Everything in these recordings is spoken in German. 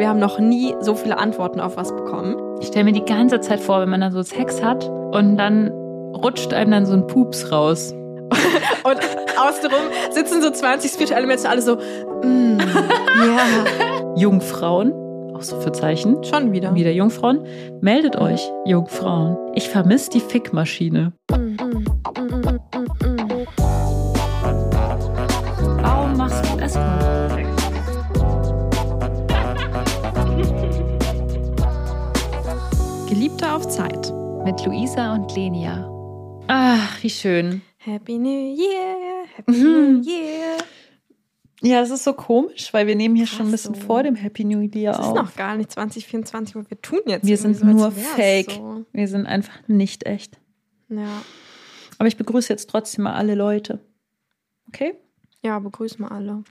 wir haben noch nie so viele Antworten auf was bekommen. Ich stelle mir die ganze Zeit vor, wenn man dann so Sex hat und dann rutscht einem dann so ein Pups raus. und außenrum sitzen so 20 spirituelle Menschen alle so, mm, ja. Jungfrauen, auch so für Zeichen. Schon wieder. Wieder Jungfrauen. Meldet euch, Jungfrauen. Ich vermisse die Fickmaschine. Warum Mit Luisa und Lenia. Ach, wie schön. Happy New Year, Happy New Year. Ja, es ist so komisch, weil wir nehmen hier Krass, schon ein bisschen so. vor dem Happy New Year Es ist auf. noch gar nicht 2024, wo wir tun jetzt. wir sind so, nur fake. So. Wir sind einfach nicht echt. Ja. Aber ich begrüße jetzt trotzdem mal alle Leute. Okay? ja, begrüßen wir alle.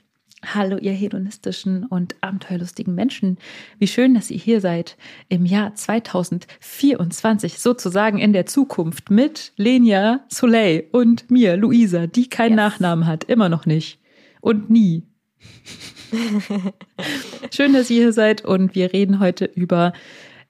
Hallo, ihr hedonistischen und abenteuerlustigen Menschen. Wie schön, dass ihr hier seid im Jahr 2024, sozusagen in der Zukunft mit Lenia Soleil und mir, Luisa, die keinen Yes. Nachnamen hat, immer noch nicht und nie. schön, dass ihr hier seid und wir reden heute über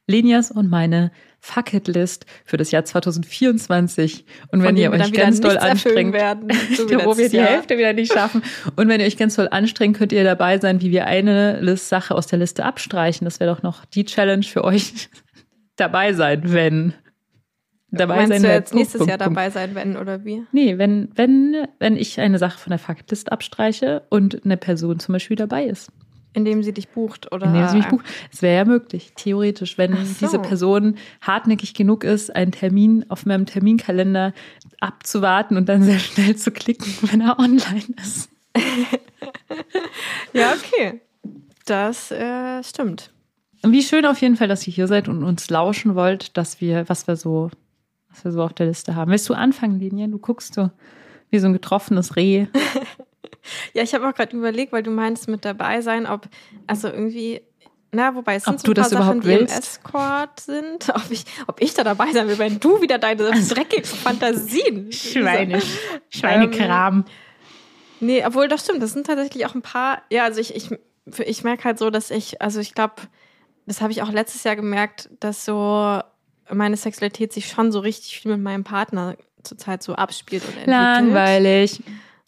Lenias und meine Fuck It List für das Jahr 2024. Und wenn ihr euch ganz doll anstrengt, werden, so wo wir die Jahr. Hälfte wieder nicht schaffen. Und wenn ihr euch ganz doll anstrengt, könnt ihr dabei sein, wie wir eine List Sache aus der Liste abstreichen. Das wäre doch noch die Challenge für euch. dabei sein, wenn. Dabei Meinst sein, du jetzt nächstes Punkt, Jahr Punkt, dabei sein, wenn oder wie? Nee, wenn, wenn, wenn ich eine Sache von der Faktlist abstreiche und eine Person zum Beispiel dabei ist. Indem sie dich bucht oder. Indem sie mich bucht. Es wäre ja möglich, theoretisch, wenn so. diese Person hartnäckig genug ist, einen Termin auf meinem Terminkalender abzuwarten und dann sehr schnell zu klicken, wenn er online ist. Ja, okay. Das äh, stimmt. Wie schön auf jeden Fall, dass ihr hier seid und uns lauschen wollt, dass wir, was wir so, was wir so auf der Liste haben. Willst du anfangen, Linie? Du guckst so wie so ein getroffenes Reh. Ja, ich habe auch gerade überlegt, weil du meinst mit dabei sein, ob, also irgendwie, na, wobei es sind so ein paar Sachen, die im? Escort sind, ob ich, ob ich da dabei sein will, wenn du wieder deine dreckigen Fantasien. Schweinekram. Nee, obwohl das stimmt, das sind tatsächlich auch ein paar, ja, also ich, ich, ich merke halt so, dass ich, also ich glaube, das habe ich auch letztes Jahr gemerkt, dass so meine Sexualität sich schon so richtig viel mit meinem Partner zurzeit so abspielt und entwickelt. Langweilig.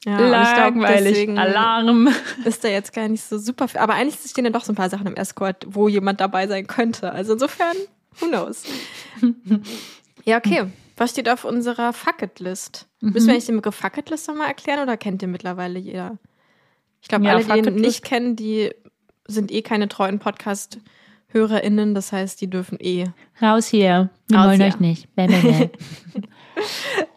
Ja, glaub, Langweilig. deswegen Alarm. ist da jetzt gar nicht so super viel. Aber eigentlich stehen ja doch so ein paar Sachen im Escort, wo jemand dabei sein könnte. Also insofern, who knows? ja, okay. Was steht auf unserer Fuck-It-List? Müssen wir eigentlich den Begriff Fuck-It-List nochmal erklären oder kennt ihr mittlerweile jeder? Ich glaube, Ja, alle, die ihn nicht kennen, die sind eh keine treuen Podcast-HörerInnen. Das heißt, die dürfen eh. Raus hier. Wir Raus wollen hier. euch nicht. Bäh, bäh, bäh.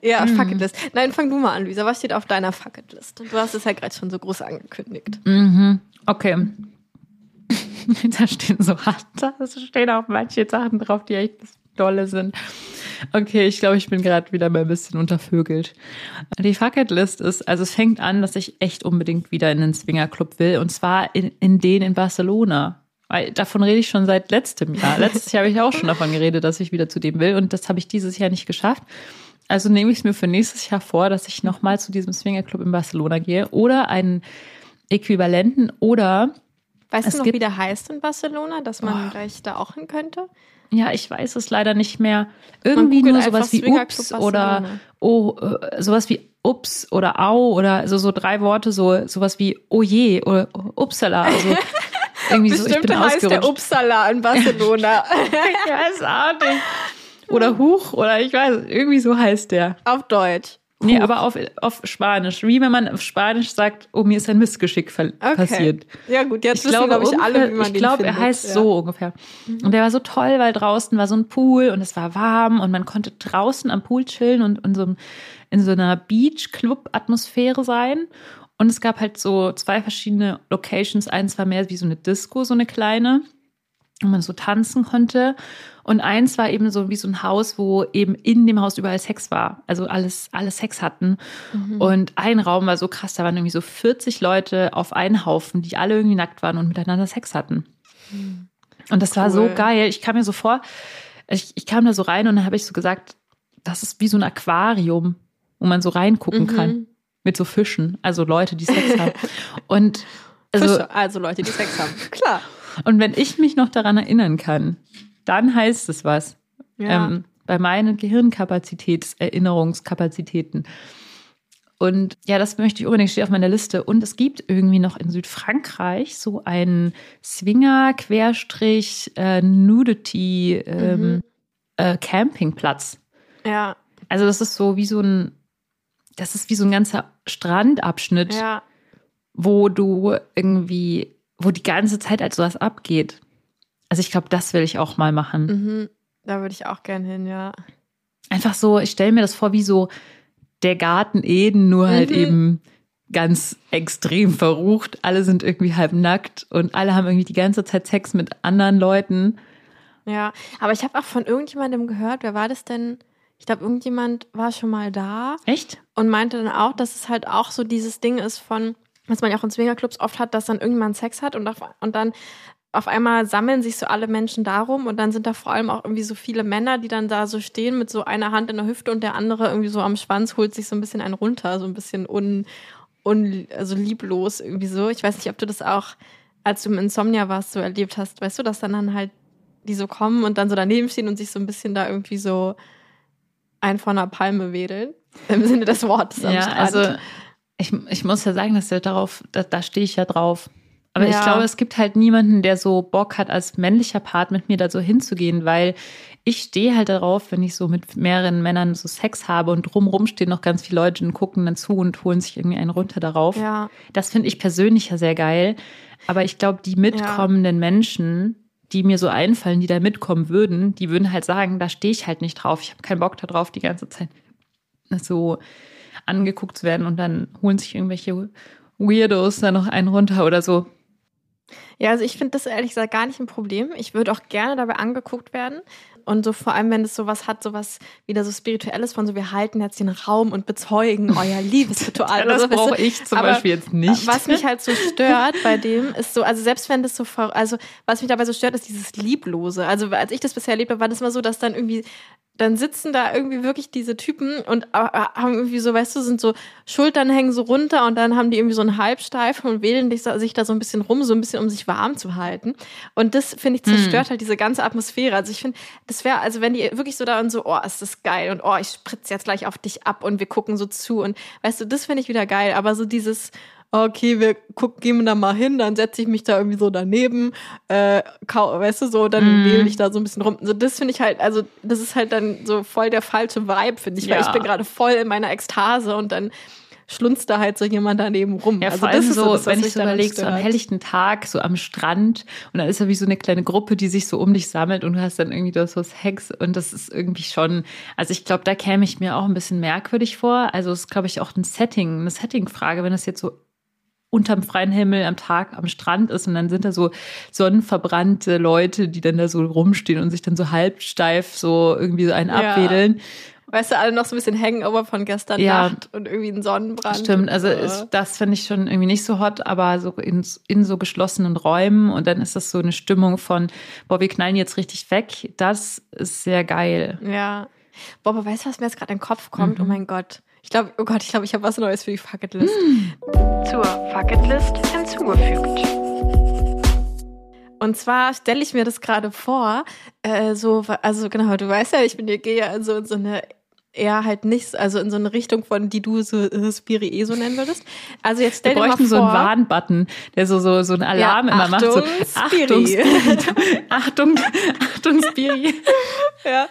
Ja, Fuck-It-List. Nein, fang du mal an, Luisa. Was steht auf deiner Fuck-It-List? Du hast es ja gerade schon so groß angekündigt. mhm. Okay. da stehen so da stehen auch manche Sachen drauf, die echt dolle sind. Okay, ich glaube, ich bin gerade wieder mal ein bisschen untervögelt. Die Fucket-List ist, also es fängt an, dass ich echt unbedingt wieder in den Swingerclub will und zwar in, in den in Barcelona. Weil davon rede ich schon seit letztem Jahr. Letztes Jahr habe ich auch schon davon geredet, dass ich wieder zu dem will und das habe ich dieses Jahr nicht geschafft. Also nehme ich es mir für nächstes Jahr vor, dass ich nochmal zu diesem Swingerclub in Barcelona gehe oder einen Äquivalenten oder Weißt Es du noch, wie der heißt in Barcelona, dass man gleich da auch hin könnte? Ja, ich weiß es leider nicht mehr. Irgendwie nur sowas wie Ups oder oh, sowas wie Ups oder Au oder also so drei Worte, so sowas wie Oh je oder Upsala. Also irgendwie so, ich bin heißt der ausgerutscht. Uppsala in Barcelona. ich weiß auch nicht. Oder Huch oder ich weiß, irgendwie so heißt der. Auf Deutsch. Nee, aber auf, auf Spanisch. Wie wenn man auf Spanisch sagt, oh, mir ist ein Missgeschick Okay. passiert. Ja gut, jetzt Ich wissen, glaube, ich, alle, wie man ich glaube, er heißt ja. So ungefähr. Und der war so toll, weil draußen war so ein Pool und es war warm und man konnte draußen am Pool chillen und in so, in so einer Beach-Club-Atmosphäre sein. Und es gab halt so zwei verschiedene Locations. Eins war mehr wie so eine Disco, so eine kleine, wo man so tanzen konnte. Und eins war eben so wie so ein Haus, wo eben in dem Haus überall Sex war. Also alles, alle Sex hatten. Mhm. Und ein Raum war so krass, da waren irgendwie so 40 Leute auf einen Haufen, die alle irgendwie nackt waren und miteinander Sex hatten. Und das war so Cool. geil. Ich kam mir so vor, ich, ich kam da so rein und dann habe ich so gesagt, das ist wie so ein Aquarium, wo man so reingucken Mhm. kann. Mit so Fischen, also Leute, die Sex haben. Und also, Fische, also Leute, die Sex haben. Klar. Und wenn ich mich noch daran erinnern kann, dann heißt es was. Ja. Ähm, bei meinen Gehirnkapazität, Und ja, das möchte ich unbedingt, steht auf meiner Liste. Und es gibt irgendwie noch in Südfrankreich so einen Swinger-Nudity ähm, Mhm. äh, ja, Also das ist so wie so ein, das ist wie so ein ganzer Strandabschnitt, ja. wo du irgendwie, wo die ganze Zeit als sowas abgeht. Also ich glaube, das will ich auch mal machen. Mhm. Da würde ich auch gern hin, ja. Einfach so, ich stelle mir das vor wie so der Garten Eden, nur halt Mhm. eben ganz extrem verrucht. Alle sind irgendwie halb nackt und alle haben irgendwie die ganze Zeit Sex mit anderen Leuten. Ja, aber ich habe auch von irgendjemandem gehört, wer war das denn? Ich glaube, irgendjemand war schon mal da Echt? und meinte dann auch, dass es halt auch so dieses Ding ist von, was man ja auch in Swingerclubs oft hat, dass dann irgendjemand Sex hat und, auf, und dann auf einmal sammeln sich so alle Menschen darum und dann sind da vor allem auch irgendwie so viele Männer, die dann da so stehen mit so einer Hand in der Hüfte und der andere irgendwie so am Schwanz holt sich so ein bisschen einen runter, so ein bisschen un, un also lieblos irgendwie so. Ich weiß nicht, ob du das auch, als du im Insomnia warst, so erlebt hast, weißt du, dass dann, dann halt die so kommen und dann so daneben stehen und sich so ein bisschen da irgendwie so ein von einer Palme wedeln. Im Sinne des Wortes am Ja, Strand. also ich, ich muss ja sagen, dass darauf, da, da stehe ich ja drauf. Aber ich Ja. glaube, es gibt halt niemanden, der so Bock hat, als männlicher Part mit mir da so hinzugehen, weil ich stehe halt darauf, wenn ich so mit mehreren Männern so Sex habe und drumrum stehen noch ganz viele Leute und gucken dann zu und holen sich irgendwie einen runter darauf. ja, Das finde ich persönlich ja sehr geil. Aber ich glaube, die mitkommenden Menschen, die mir so einfallen, die da mitkommen würden, die würden halt sagen, da stehe ich halt nicht drauf. Ich habe keinen Bock darauf, die ganze Zeit so angeguckt zu werden und dann holen sich irgendwelche Weirdos da noch einen runter oder so. Ja, also ich finde das ehrlich gesagt gar nicht ein Problem. Ich würde auch gerne dabei angeguckt werden. Und so vor allem, wenn es sowas hat, sowas wieder so Spirituelles von so, wir halten jetzt den Raum und bezeugen euer Liebesritual. Das so, weißt du? brauche ich zum Aber Beispiel jetzt nicht. Was mich halt so stört bei dem, ist so, also selbst wenn das so, also was mich dabei so stört, ist dieses Lieblose. Also als ich das bisher erlebt habe, war das immer so, dass dann irgendwie, dann sitzen da irgendwie wirklich diese Typen und äh, haben irgendwie so, weißt du, sind so, Schultern hängen so runter und dann haben die irgendwie so einen Halbsteifen und wählen sich da so ein bisschen rum, so ein bisschen, um sich warm zu halten. Und das, finde ich, zerstört halt diese ganze Atmosphäre. Also ich finde, das wäre, also wenn die wirklich so da und so, oh, ist das geil und oh, ich spritze jetzt gleich auf dich ab und wir gucken so zu und weißt du, das finde ich wieder geil. Aber so dieses, okay, wir gucken, gehen da mal hin, dann setze ich mich da irgendwie so daneben, äh, weißt du, so, dann Mhm. wähle ich da so ein bisschen rum. So, das finde ich halt, also das ist halt dann so voll der falsche Vibe, finde ich, weil Ja. ich bin gerade voll in meiner Ekstase und dann schlunzt da halt so jemand daneben rum. Ja, also das ist so, das, was wenn ich so überlege, so am helllichten Tag, so am Strand und dann ist da wie so eine kleine Gruppe, die sich so um dich sammelt und du hast dann irgendwie das so Sex und das ist irgendwie schon, also ich glaube, da käme ich mir auch ein bisschen merkwürdig vor. Also es ist, glaube ich, auch ein Setting, eine Setting-Frage, wenn das jetzt so unterm freien Himmel am Tag am Strand ist und dann sind da so sonnenverbrannte Leute, die dann da so rumstehen und sich dann so halbsteif so irgendwie so einen Ja. abwedeln. Weißt du, alle noch so ein bisschen Hangover von gestern Ja. Nacht und irgendwie ein Sonnenbrand. Stimmt, also ist, das finde ich schon irgendwie nicht so hot, aber so in, in so geschlossenen Räumen und dann ist das so eine Stimmung von, boah, wir knallen jetzt richtig weg. Das ist sehr geil. Ja. Boah, aber weißt du, was mir jetzt gerade in den Kopf kommt? Mhm. Oh mein Gott. Ich glaube, oh Gott, ich glaube, ich habe was Neues für die Fucketlist. Mhm. Zur Fucketlist hinzugefügt. Und zwar stelle ich mir das gerade vor, äh, so, also genau, du weißt ja, ich bin ja, gehe ja in so, in so eine eher halt nicht, also in so eine Richtung von, die du so äh, Spiri so nennen würdest. Also jetzt Wir stell dir mal vor. so einen Warnbutton, der so, so, so einen Alarm Ja, immer macht. So, Achtung, Spiri. Achtung, Achtung, Achtung, Spiri. Ja,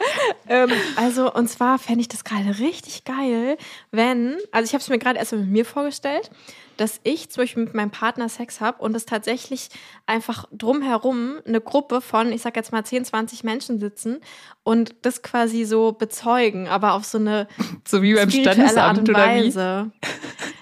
ähm, also und zwar fände ich das gerade richtig geil, wenn, also ich habe es mir gerade erstmal mit mir vorgestellt, dass ich zum Beispiel mit meinem Partner Sex habe und es tatsächlich einfach drumherum eine Gruppe von, ich sag jetzt mal 10, 20 Menschen sitzen und das quasi so bezeugen, aber auf so eine So wie beim Standesamt und oder wie? Weise.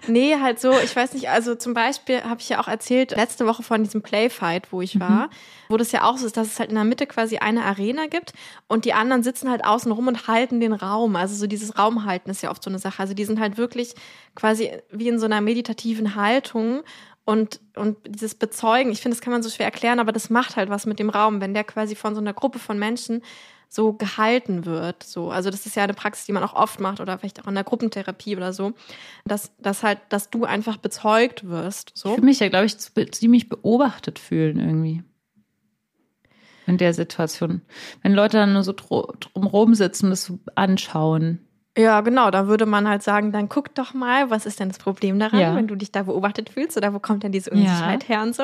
Nee, halt so, ich weiß nicht, also zum Beispiel habe ich ja auch erzählt, letzte Woche von diesem Playfight, wo ich war, wo das ja auch so ist, dass es halt in der Mitte quasi eine Arena gibt und die anderen sitzen halt außen rum und halten den Raum. Also so dieses Raumhalten ist ja oft so eine Sache. Also die sind halt wirklich quasi wie in so einer meditativen Haltung und, und dieses Bezeugen, ich finde, das kann man so schwer erklären, aber das macht halt was mit dem Raum, wenn der quasi von so einer Gruppe von Menschen so gehalten wird. So, also das ist ja eine Praxis, die man auch oft macht oder vielleicht auch in der Gruppentherapie oder so, dass, dass halt, dass du einfach bezeugt wirst. Ich So. würde mich ja, glaube ich, ziemlich beobachtet fühlen irgendwie. in der Situation. Wenn Leute dann nur so drumrum sitzen und das so anschauen. Ja, genau. Da würde man halt sagen, dann guck doch mal, was ist denn das Problem daran, Ja. wenn du dich da beobachtet fühlst oder wo kommt denn diese Ja. Unsicherheit her und so.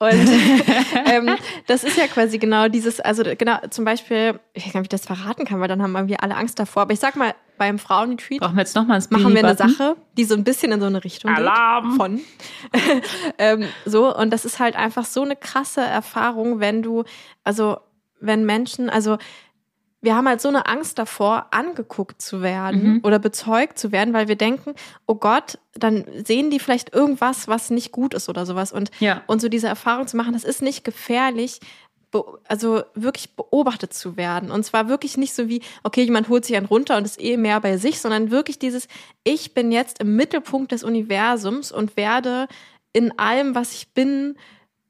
Und ähm, das ist ja quasi genau dieses, also genau, zum Beispiel, ich weiß gar nicht, wie ich das verraten kann, weil dann haben irgendwie alle Angst davor. Aber ich sag mal, beim Frauenretreat wir machen wir eine? Sache, die so ein bisschen in so eine Richtung Alarm! geht. Von. ähm, so, und das ist halt einfach so eine krasse Erfahrung, wenn du, also wenn Menschen, also wir haben halt so eine Angst davor, angeguckt zu werden Mhm. oder bezeugt zu werden, weil wir denken, oh Gott, dann sehen die vielleicht irgendwas, was nicht gut ist oder sowas. Und, Ja. und so diese Erfahrung zu machen, das ist nicht gefährlich, also wirklich beobachtet zu werden. Und zwar wirklich nicht so wie, okay, jemand holt sich einen runter und ist eh mehr bei sich, sondern wirklich dieses, ich bin jetzt im Mittelpunkt des Universums und werde in allem, was ich bin,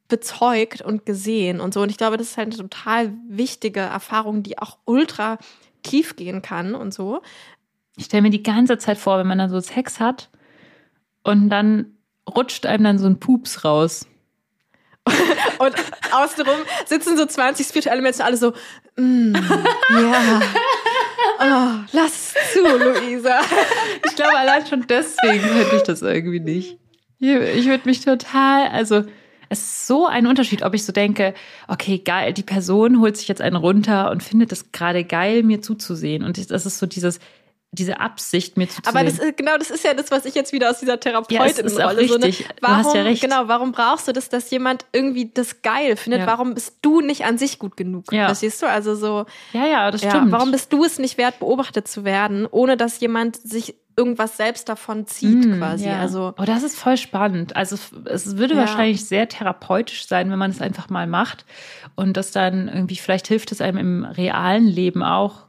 bezeugt und gesehen und so. Und ich glaube, das ist halt eine total wichtige Erfahrung, die auch ultra tief gehen kann und so. Ich stelle mir die ganze Zeit vor, wenn man dann so Sex hat und dann rutscht einem dann so ein Pups raus. Und außenrum sitzen so 20 spirituelle Menschen alle so, mm, ja, oh, lass es zu, Luisa. Ich glaube, allein schon deswegen könnte ich das irgendwie nicht. Ich, ich würde mich total, also es ist so ein Unterschied, ob ich so denke, okay, geil, die Person holt sich jetzt einen runter und findet es gerade geil, mir zuzusehen. Und das ist so dieses, diese Absicht, mir zuzusehen. Aber das ist, genau, das ist ja das, was ich jetzt wieder aus dieser Ja, es Therapeutin ist auch rolle. So, ne? richtig. Du Warum, hast ja recht. Genau, warum brauchst du das, dass jemand irgendwie das geil findet? Ja. Warum bist du nicht an sich gut genug? Ja. Verstehst du? Also so, ja, ja, das ja, stimmt. warum bist du es nicht wert, beobachtet zu werden, ohne dass jemand sich irgendwas selbst davon zieht, Mm, quasi? Ja. Also, oh, das ist voll spannend. Also es würde Ja. wahrscheinlich sehr therapeutisch sein, wenn man es einfach mal macht und das dann irgendwie vielleicht hilft es einem im realen Leben auch.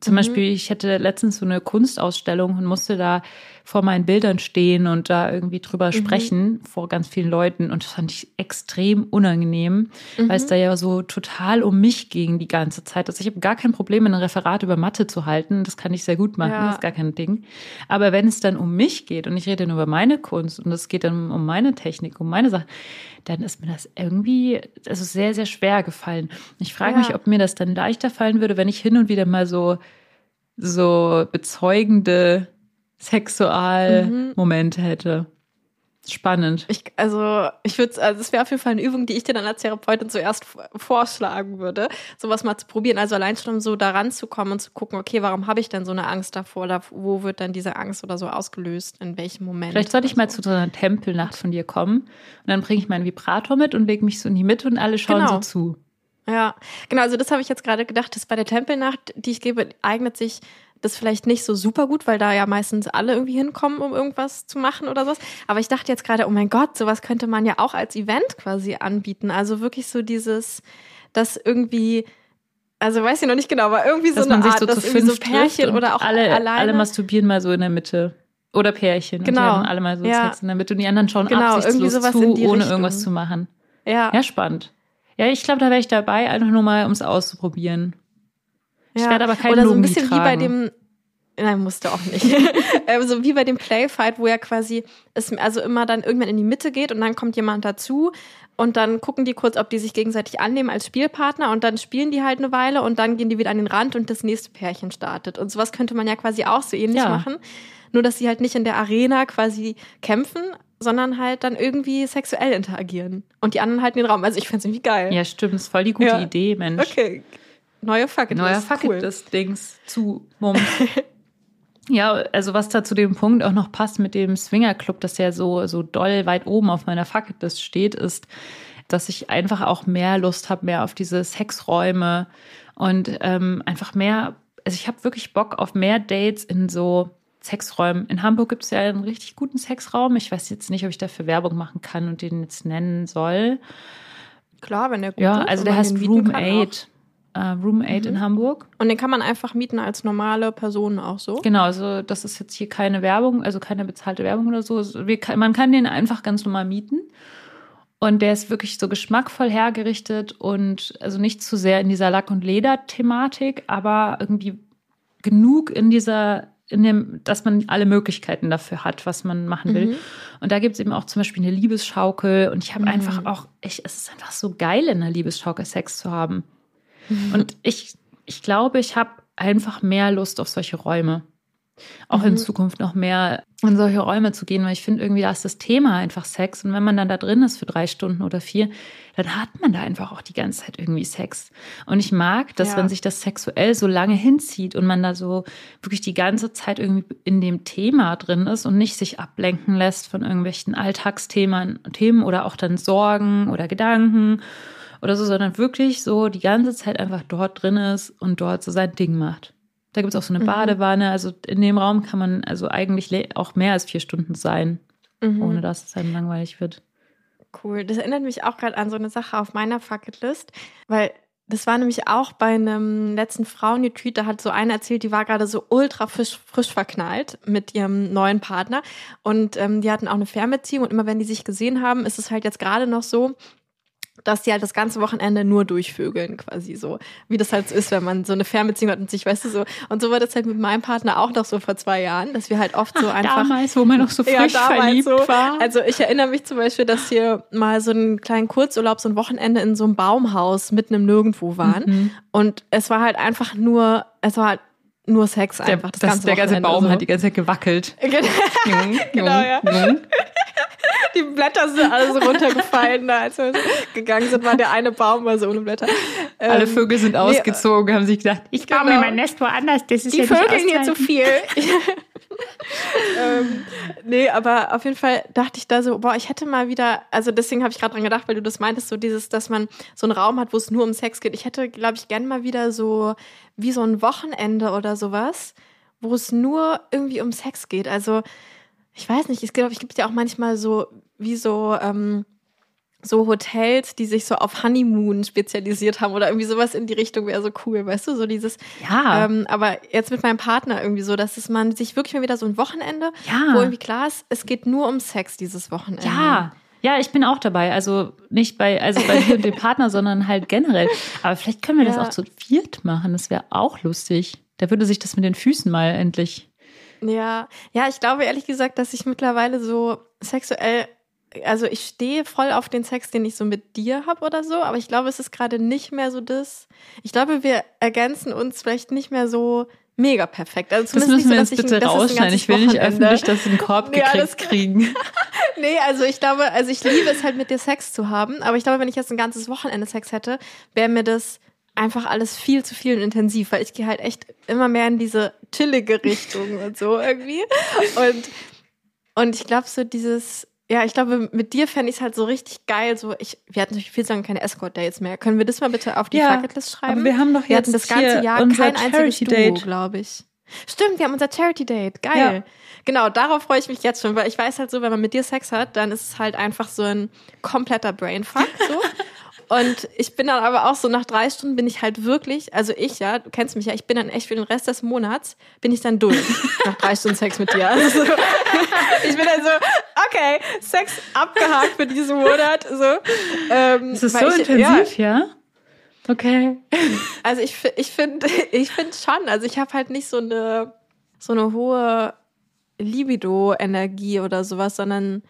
Zum Mhm. Beispiel, ich hatte letztens so eine Kunstausstellung und musste da vor meinen Bildern stehen und da irgendwie drüber Mhm. sprechen vor ganz vielen Leuten und das fand ich extrem unangenehm, weil es Mhm. da ja so total um mich ging die ganze Zeit. Also ich habe gar kein Problem, ein Referat über Mathe zu halten. Das kann ich sehr gut machen, Ja. das ist gar kein Ding. Aber wenn es dann um mich geht und ich rede nur über meine Kunst und es geht dann um meine Technik, um meine Sachen, dann ist mir das irgendwie also sehr, sehr schwer gefallen. Ich frage Ja. mich, ob mir das dann leichter fallen würde, wenn ich hin und wieder mal so, so bezeugende Sexualmomente hätte. Spannend. ich, also, ich würde, also, es wäre auf jeden Fall eine Übung, die ich dir dann als Therapeutin zuerst vorschlagen würde, sowas mal zu probieren. Also allein schon um so daran zu kommen und zu gucken, okay, warum habe ich denn so eine Angst davor? Oder wo wird dann diese Angst oder so ausgelöst? In welchem Moment? Vielleicht sollte ich mal zu so einer Tempelnacht von dir kommen und dann bringe ich meinen Vibrator mit und lege mich so in die Mitte und alle schauen Genau. so zu. Ja, genau, also das habe ich jetzt gerade gedacht, dass bei der Tempelnacht, die ich gebe, eignet sich das vielleicht nicht so super gut, weil da ja meistens alle irgendwie hinkommen, um irgendwas zu machen oder sowas. Aber ich dachte jetzt gerade, oh mein Gott, sowas könnte man ja auch als Event quasi anbieten. Also wirklich so dieses, das irgendwie, also weiß ich noch nicht genau, aber irgendwie so Dass eine man sich Art, so dass irgendwie so Pärchen und oder auch alle, alleine. alle masturbieren mal so in der Mitte. Oder Pärchen. Und Genau. die haben alle mal so Ja. Sex in der Mitte und die anderen schauen Genau, absichtslos sowas zu, ohne Richtung. irgendwas zu machen. ja, Ja, spannend. Ja, ich glaube, da wäre ich dabei, einfach nur mal, um es auszuprobieren. Ich Ja. werde aber keinen Oder so ein bisschen wie bei tragen. dem. Nein, musste auch nicht. ähm, so wie bei dem Playfight, wo ja quasi es also immer dann irgendwann in die Mitte geht und dann kommt jemand dazu und dann gucken die kurz, ob die sich gegenseitig annehmen als Spielpartner und dann spielen die halt eine Weile und dann gehen die wieder an den Rand und das nächste Pärchen startet. Und sowas könnte man ja quasi auch so ähnlich Ja. machen. Nur, dass sie halt nicht in der Arena quasi kämpfen, sondern halt dann irgendwie sexuell interagieren. Und die anderen halten den Raum. Also ich find's irgendwie geil. Ja, stimmt, ist voll die gute Ja. Idee, Mensch. Okay. Neue Fuck it Neuer List. Fuck cool. des Dings zu Mums. ja, also was da zu dem Punkt auch noch passt mit dem Swingerclub, das ja so, so doll weit oben auf meiner Fuck it List steht, ist, dass ich einfach auch mehr Lust habe, mehr auf diese Sexräume und ähm, einfach mehr, also ich habe wirklich Bock auf mehr Dates in so Sexräumen. In Hamburg gibt es ja einen richtig guten Sexraum. Ich weiß jetzt nicht, ob ich dafür Werbung machen kann und den jetzt nennen soll. Klar, wenn der gut Ja, ist also der heißt Room kann auch. 8. Äh, Room 8 in Hamburg. Und den kann man einfach mieten als normale Person auch so. Genau, also das ist jetzt hier keine Werbung, also keine bezahlte Werbung oder so. Also Wir man kann den einfach ganz normal mieten. Und der ist wirklich so geschmackvoll hergerichtet und also nicht zu sehr in dieser Lack- und Leder-Thematik, aber irgendwie genug in dieser, in dem, dass man alle Möglichkeiten dafür hat, was man machen will. Mhm. Und da gibt es eben auch zum Beispiel eine Liebesschaukel. Und ich habe Mhm. einfach auch, ich, es ist einfach so geil, in einer Liebesschaukel Sex zu haben. Und ich, ich glaube, ich habe einfach mehr Lust auf solche Räume. Auch in Mhm. Zukunft noch mehr in solche Räume zu gehen, weil ich finde, irgendwie da ist das Thema einfach Sex. Und wenn man dann da drin ist für drei Stunden oder vier, dann hat man da einfach auch die ganze Zeit irgendwie Sex. Und ich mag, dass Ja. wenn sich das sexuell so lange hinzieht und man da so wirklich die ganze Zeit irgendwie in dem Thema drin ist und nicht sich ablenken lässt von irgendwelchen Alltagsthemen Themen oder auch dann Sorgen oder Gedanken oder so, sondern wirklich so die ganze Zeit einfach dort drin ist und dort so sein Ding macht. Da gibt es auch so eine Mhm. Badewanne. Also in dem Raum kann man also eigentlich auch mehr als vier Stunden sein, Mhm. ohne dass es einem langweilig wird. Cool. Das erinnert mich auch gerade an so eine Sache auf meiner Fucketlist, weil das war nämlich auch bei einem letzten Frauenretreat, da hat so eine erzählt, die war gerade so ultra frisch, frisch verknallt mit ihrem neuen Partner und ähm, die hatten auch eine Fernbeziehung und immer wenn die sich gesehen haben, ist es halt jetzt gerade noch so, dass die halt das ganze Wochenende nur durchvögeln, quasi so. Wie das halt so ist, wenn man so eine Fernbeziehung hat und sich, weißt du, so. Und so war das halt mit meinem Partner auch noch so vor zwei Jahren, dass wir halt oft so einfach. Damals, wo man noch so frisch damals verliebt so. war. Also ich erinnere mich zum Beispiel, dass wir mal so einen kleinen Kurzurlaub, so ein Wochenende in so einem Baumhaus mitten im Nirgendwo waren. Mhm. Und es war halt einfach nur, es war halt nur Sex der, einfach. Das, das, ganze der ganze Baum so. hat die ganze Zeit gewackelt. Jung, Genau, ja. Die Blätter sind alle so runtergefallen, da, als wir gegangen sind, war der eine Baum mal so ohne Blätter. Alle Ähm, Vögel sind ausgezogen, haben sich gedacht, ich baue Genau. mir mein Nest woanders, das ist die ja Vögel hier zu viel. ähm, nee, aber auf jeden Fall dachte ich da so, boah, ich hätte mal wieder, also deswegen habe ich gerade dran gedacht, weil du das meintest, so dieses, dass man so einen Raum hat, wo es nur um Sex geht. Ich hätte, glaube ich, gern mal wieder so wie so ein Wochenende oder sowas, wo es nur irgendwie um Sex geht. Also ich weiß nicht, es glaube ich gibt ja auch manchmal so wie so ähm, so Hotels, die sich so auf Honeymoon spezialisiert haben oder irgendwie sowas in die Richtung wäre so cool, weißt du, so dieses Ja, ähm, aber jetzt mit meinem Partner irgendwie so, dass es man sich wirklich mal wieder so ein Wochenende, Ja. wo irgendwie klar ist, es geht nur um Sex dieses Wochenende. ja. Ja, ich bin auch dabei. Also nicht bei, also bei dir und dem Partner, sondern halt generell. Aber vielleicht können wir das Ja. auch zu viert machen. Das wäre auch lustig. Da würde sich das mit den Füßen mal endlich. Ja, ja, ich glaube ehrlich gesagt, dass ich mittlerweile so sexuell, also ich stehe voll auf den Sex, den ich so mit dir habe oder so, aber ich glaube, es ist gerade nicht mehr so das. Ich glaube, wir ergänzen uns vielleicht nicht mehr so mega perfekt. Also Das müssen wir nicht jetzt so, dass ich, bitte dass ein rausschneiden. Ich will nicht öffentlich das in den Korb Ja, gekriegt kriegen. Nee, also ich glaube, also ich liebe es halt mit dir Sex zu haben, aber ich glaube, wenn ich jetzt ein ganzes Wochenende Sex hätte, wäre mir das einfach alles viel zu viel und intensiv, weil ich gehe halt echt immer mehr in diese chillige Richtung und so irgendwie. Und, und ich glaube, so dieses, ja, ich glaube, mit dir fände ich es halt so richtig geil. So, ich, wir hatten natürlich viel zu lange keine Escort-Dates mehr. Können wir das mal bitte auf die Ja, Bucketlist schreiben? wir haben doch wir hatten jetzt das ganze Jahr unser kein einziges Duo, glaube ich. Stimmt, wir haben unser Charity-Date. Geil. Ja. Genau, darauf freue ich mich jetzt schon, weil ich weiß halt so, wenn man mit dir Sex hat, dann ist es halt einfach so ein kompletter Brainfuck. So. Und ich bin dann aber auch so, nach drei Stunden bin ich halt wirklich, also ich ja, du kennst mich ja, ich bin dann echt für den Rest des Monats, bin ich dann durch. nach drei Stunden Sex mit dir. Also so, ich bin dann so, okay, Sex abgehakt für diesen Monat. So. Ähm, Das ist so ich, Ja, intensiv, ja? Okay. also ich, ich finde ich find schon, also ich habe halt nicht so eine, so eine hohe Libido-Energie oder sowas, sondern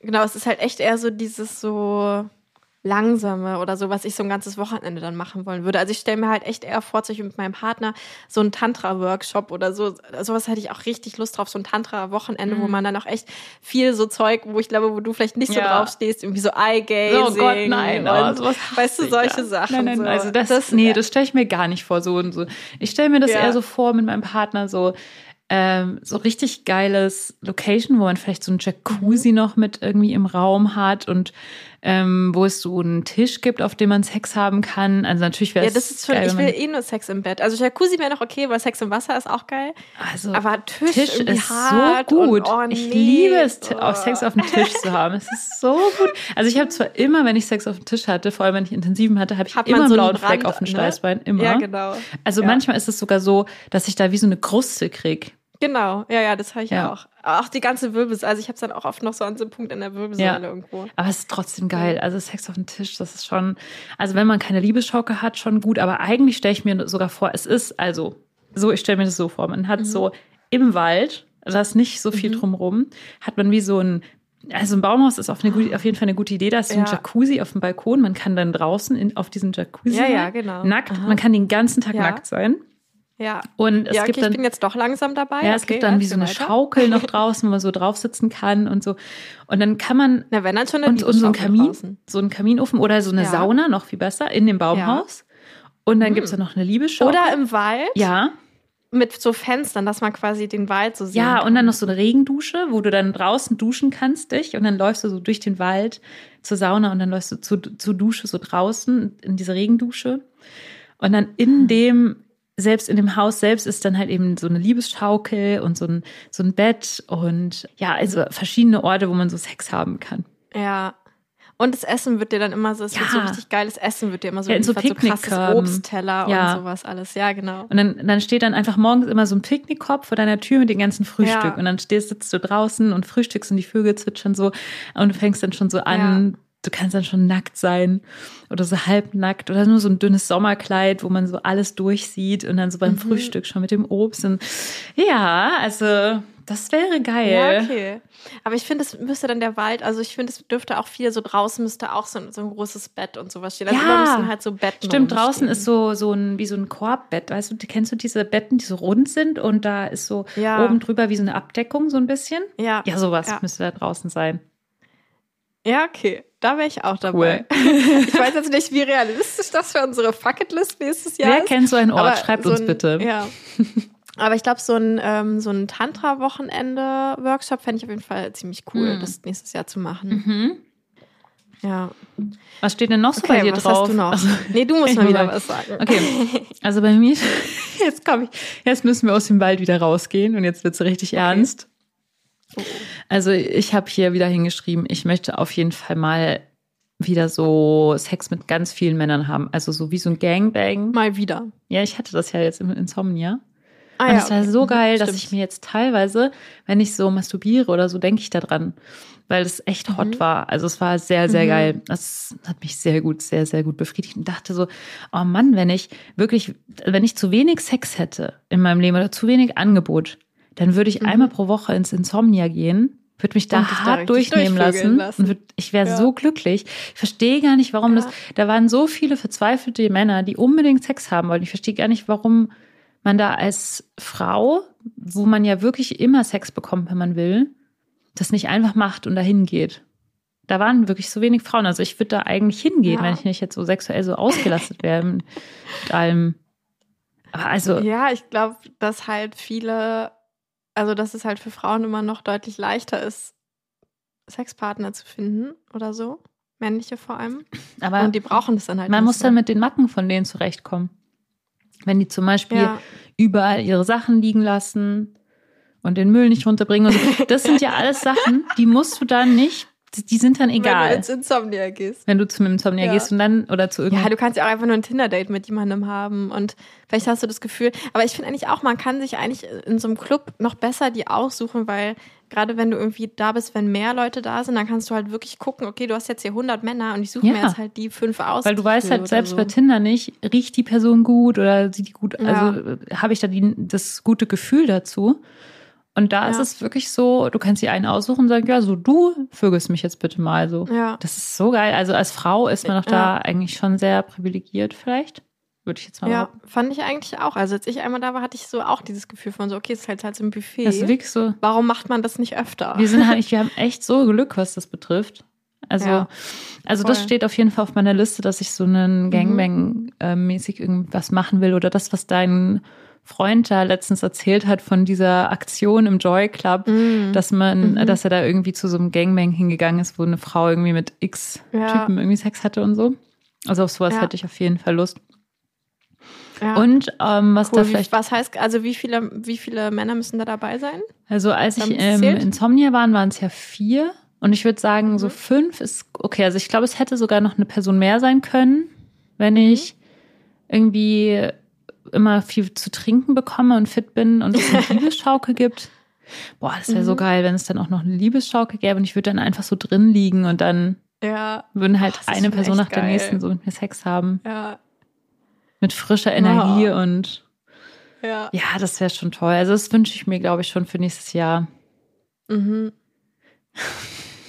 genau, es ist halt echt eher so dieses so langsame oder so, was ich so ein ganzes Wochenende dann machen wollen würde. Also ich stelle mir halt echt eher vor, zum Beispiel mit meinem Partner so einen Tantra-Workshop oder so. Sowas hätte ich auch richtig Lust drauf, so ein Tantra-Wochenende, wo man dann auch echt viel so Zeug, wo ich glaube, wo du vielleicht nicht so Ja. drauf stehst, irgendwie so Eye-Gazing. Oh Gott, nein. Und, Oh, sowas hasse weißt du, solche ja. Sachen. Nein, nein, so. also das, nee, das stelle ich mir gar nicht vor. So und so. Ich stelle mir das Ja. eher so vor mit meinem Partner, so, ähm, so richtig geiles Location, wo man vielleicht so ein Mhm. Jacuzzi noch mit irgendwie im Raum hat und ähm, wo es so einen Tisch gibt, auf dem man Sex haben kann. Also natürlich wäre Ja, es das ist schon, geil, ich will eh nur Sex im Bett. Also Jacuzzi wäre noch okay, weil Sex im Wasser ist auch geil. also, Aber Tisch, Tisch ist so gut. Und, oh, Ich nee. liebe es, Oh. auch Sex auf dem Tisch zu haben. Es ist so gut. Also ich habe zwar immer, wenn ich Sex auf dem Tisch hatte, vor allem wenn ich intensiven hatte, habe ich Hat immer einen so blauen einen Fleck Rand, auf dem ne? Steißbein. Immer. Ja, genau. Also Ja. manchmal ist es sogar so, dass ich da wie so eine Kruste krieg. Genau, ja, ja, das habe ich Ja. auch. Auch die ganze Wirbelsäule. Also ich habe es dann auch oft noch so an so einem Punkt in der Wirbelsäule Ja. irgendwo. Aber es ist trotzdem geil. Also Sex auf dem Tisch, das ist schon, also wenn man keine Liebesschaukel hat, schon gut. Aber eigentlich stelle ich mir sogar vor, es ist also so, ich stelle mir das so vor, man Mhm. hat so im Wald, da ist nicht so viel drumrum, hat man wie so ein Also ein Baumhaus ist auf, gute, auf jeden Fall eine gute Idee. Da ist so ein Ja. Jacuzzi auf dem Balkon. Man kann dann draußen in, auf diesem Jacuzzi Ja, ja, genau. nackt. Aha. Man kann den ganzen Tag nackt sein. Ja. Und es ja, okay, gibt dann ich bin jetzt doch langsam dabei. Ja, es okay, gibt dann wie so eine weiter. Schaukel noch draußen, wo man so drauf sitzen kann und so. Und dann kann man Na, wenn dann schon eine und, und so ein Kamin, draußen. so ein Kaminofen oder so eine Ja. Sauna, noch viel besser, in dem Baumhaus. Und dann Hm. gibt's da noch eine Liebesschaukel. Oder im Wald ja, mit so Fenstern, dass man quasi den Wald so sieht. ja, und dann noch so eine Regendusche, wo du dann draußen duschen kannst dich und dann läufst du so durch den Wald zur Sauna und dann läufst du zu, zur Dusche so draußen in diese Regendusche. Und dann in dem, selbst in dem Haus selbst ist dann halt eben so eine Liebesschaukel und so ein, so ein Bett und ja, also verschiedene Orte, wo man so Sex haben kann. Ja. Und das Essen wird dir dann immer so, es wird so Ja. richtig geiles Essen, wird dir immer so, Ja, in so so krasses. Obstteller Ja. und sowas alles. Ja, genau. Und dann, dann steht dann einfach morgens immer so ein Picknickkorb vor deiner Tür mit dem ganzen Frühstück. Ja. Und dann stehst, sitzt du draußen und frühstückst und die Vögel zwitschern so und du fängst dann schon so an. Du kannst dann schon nackt sein oder so halbnackt oder nur so ein dünnes Sommerkleid, wo man so alles durchsieht und dann so beim Mhm. Frühstück schon mit dem Obst. Und ja, also das wäre geil. Ja, okay. Aber ich finde, es müsste dann der Wald, also ich finde, es dürfte auch viel so draußen müsste auch so, ein- so ein großes Bett und sowas stehen. Also Ja. müssen halt so Betten Stimmt, draußen ist so, so ein, wie so ein Korbbett. Weißt du, kennst du diese Betten, die so rund sind und da ist so Ja. oben drüber wie so eine Abdeckung, so ein bisschen? Ja. Ja, sowas Ja. müsste da draußen sein. Ja, okay. Da wäre ich auch dabei. ich weiß jetzt nicht, wie realistisch das für unsere Fucketlist nächstes Jahr Wer ist. kennt so einen Ort? aber Schreibt so uns ein, bitte. Ja. Aber ich glaube, so ein, ähm, so ein Tantra-Wochenende-Workshop fände ich auf jeden Fall ziemlich cool, Mhm. das nächstes Jahr zu machen. Mhm. Ja. Was steht denn noch so bei Okay, dir was drauf? hast du noch? Also, nee, du musst mal wieder was sagen. okay, also bei mir, jetzt komme ich, jetzt müssen wir aus dem Wald wieder rausgehen und jetzt wird's richtig ernst. Oh. Also ich habe hier wieder hingeschrieben, ich möchte auf jeden Fall mal wieder so Sex mit ganz vielen Männern haben. Also so wie so ein Gangbang. Mal wieder. Ja, ich hatte das ja jetzt im Insomnia. Ah, Und es war okay. so geil, Mhm, dass stimmt. ich mir jetzt teilweise, wenn ich so masturbiere oder so, denke ich da dran. Weil das echt hot Mhm. war. Also es war sehr, sehr Mhm. geil. Das hat mich sehr gut, sehr, sehr gut befriedigt und dachte so, oh Mann, wenn ich wirklich, wenn ich zu wenig Sex hätte in meinem Leben oder zu wenig Angebot, dann würde ich Mhm. einmal pro Woche ins Insomnia gehen, würde mich da Und da hart richtig durchnehmen lassen, lassen. und würd, ich wäre Ja. so glücklich. Ich verstehe gar nicht, warum Ja. das, da waren so viele verzweifelte Männer, die unbedingt Sex haben wollten. Ich verstehe gar nicht, warum man da als Frau, wo man ja wirklich immer Sex bekommt, wenn man will, das nicht einfach macht und dahin geht. Da waren wirklich so wenig Frauen. Also ich würde da eigentlich hingehen, Ja. wenn ich nicht jetzt so sexuell so ausgelastet wäre mit allem. Aber also, Ja, ich glaube, dass halt viele, also dass es halt für Frauen immer noch deutlich leichter ist, Sexpartner zu finden oder so. Männliche vor allem. aber Und die brauchen das dann halt man muss so. dann mit den Macken von denen zurechtkommen. Wenn die zum Beispiel ja. überall ihre Sachen liegen lassen und den Müll nicht runterbringen. Und so. Das sind ja alles Sachen, die musst du dann nicht, die sind dann Wenn du egal. ins Insomnia gehst. Wenn du zum Insomnia Ja. gehst und dann oder zu Ja, irgendeinem. du kannst ja auch einfach nur ein Tinder-Date mit jemandem haben und vielleicht hast du das Gefühl, aber ich finde eigentlich auch, man kann sich eigentlich in so einem Club noch besser die aussuchen, weil gerade wenn du irgendwie da bist, wenn mehr Leute da sind, dann kannst du halt wirklich gucken, okay, du hast jetzt hier 100 Männer und ich suche Ja. mir jetzt halt die fünf aus. weil du weißt halt selbst so. bei Tinder nicht, riecht die Person gut oder sieht die gut, Ja. also äh, habe ich da die, das gute Gefühl dazu. Und da ist Ja. es wirklich so, du kannst dir einen aussuchen und sagen, ja, so du vögelst mich jetzt bitte mal so. Ja. Das ist so geil. Also als Frau ist man doch da Ja. eigentlich schon sehr privilegiert vielleicht. Würde ich jetzt mal Ja, behaupten. fand ich eigentlich auch. Also als ich einmal da war, hatte ich so auch dieses Gefühl von so, okay, es ist halt halt so ein Buffet. Das ist so. Warum macht man das nicht öfter? Wir sind halt, wir haben echt so Glück, was das betrifft. Also, Ja, also das steht auf jeden Fall auf meiner Liste, dass ich so einen Gangbang-mäßig irgendwas machen will oder das, was dein Freund da letztens erzählt hat von dieser Aktion im Joy Club, Mm. dass man, Mhm. dass er da irgendwie zu so einem Gangbang hingegangen ist, wo eine Frau irgendwie mit X Ja. Typen irgendwie Sex hatte und so. Also auf sowas Ja. hätte ich auf jeden Fall Lust. ja. Und ähm, was da cool, wie, vielleicht was heißt, also wie viele, wie viele Männer müssen da dabei sein? Also als ich Haben Sie ähm? Insomnia waren, waren es ja vier. Und ich würde sagen, so Mhm. fünf ist okay. Also ich glaube, es hätte sogar noch eine Person mehr sein können, wenn Mhm. ich irgendwie immer viel zu trinken bekomme und fit bin und es eine Liebesschaukel gibt. Boah, das wäre so Mhm. geil, wenn es dann auch noch eine Liebesschaukel gäbe und ich würde dann einfach so drin liegen und dann Ja, würden halt Oh, eine Person nach der geil. nächsten so mit mir Sex haben. ja, Mit frischer Energie Oh. und ja. ja, das wäre schon toll. Also das wünsche ich mir, glaube ich, schon für nächstes Jahr. Mhm.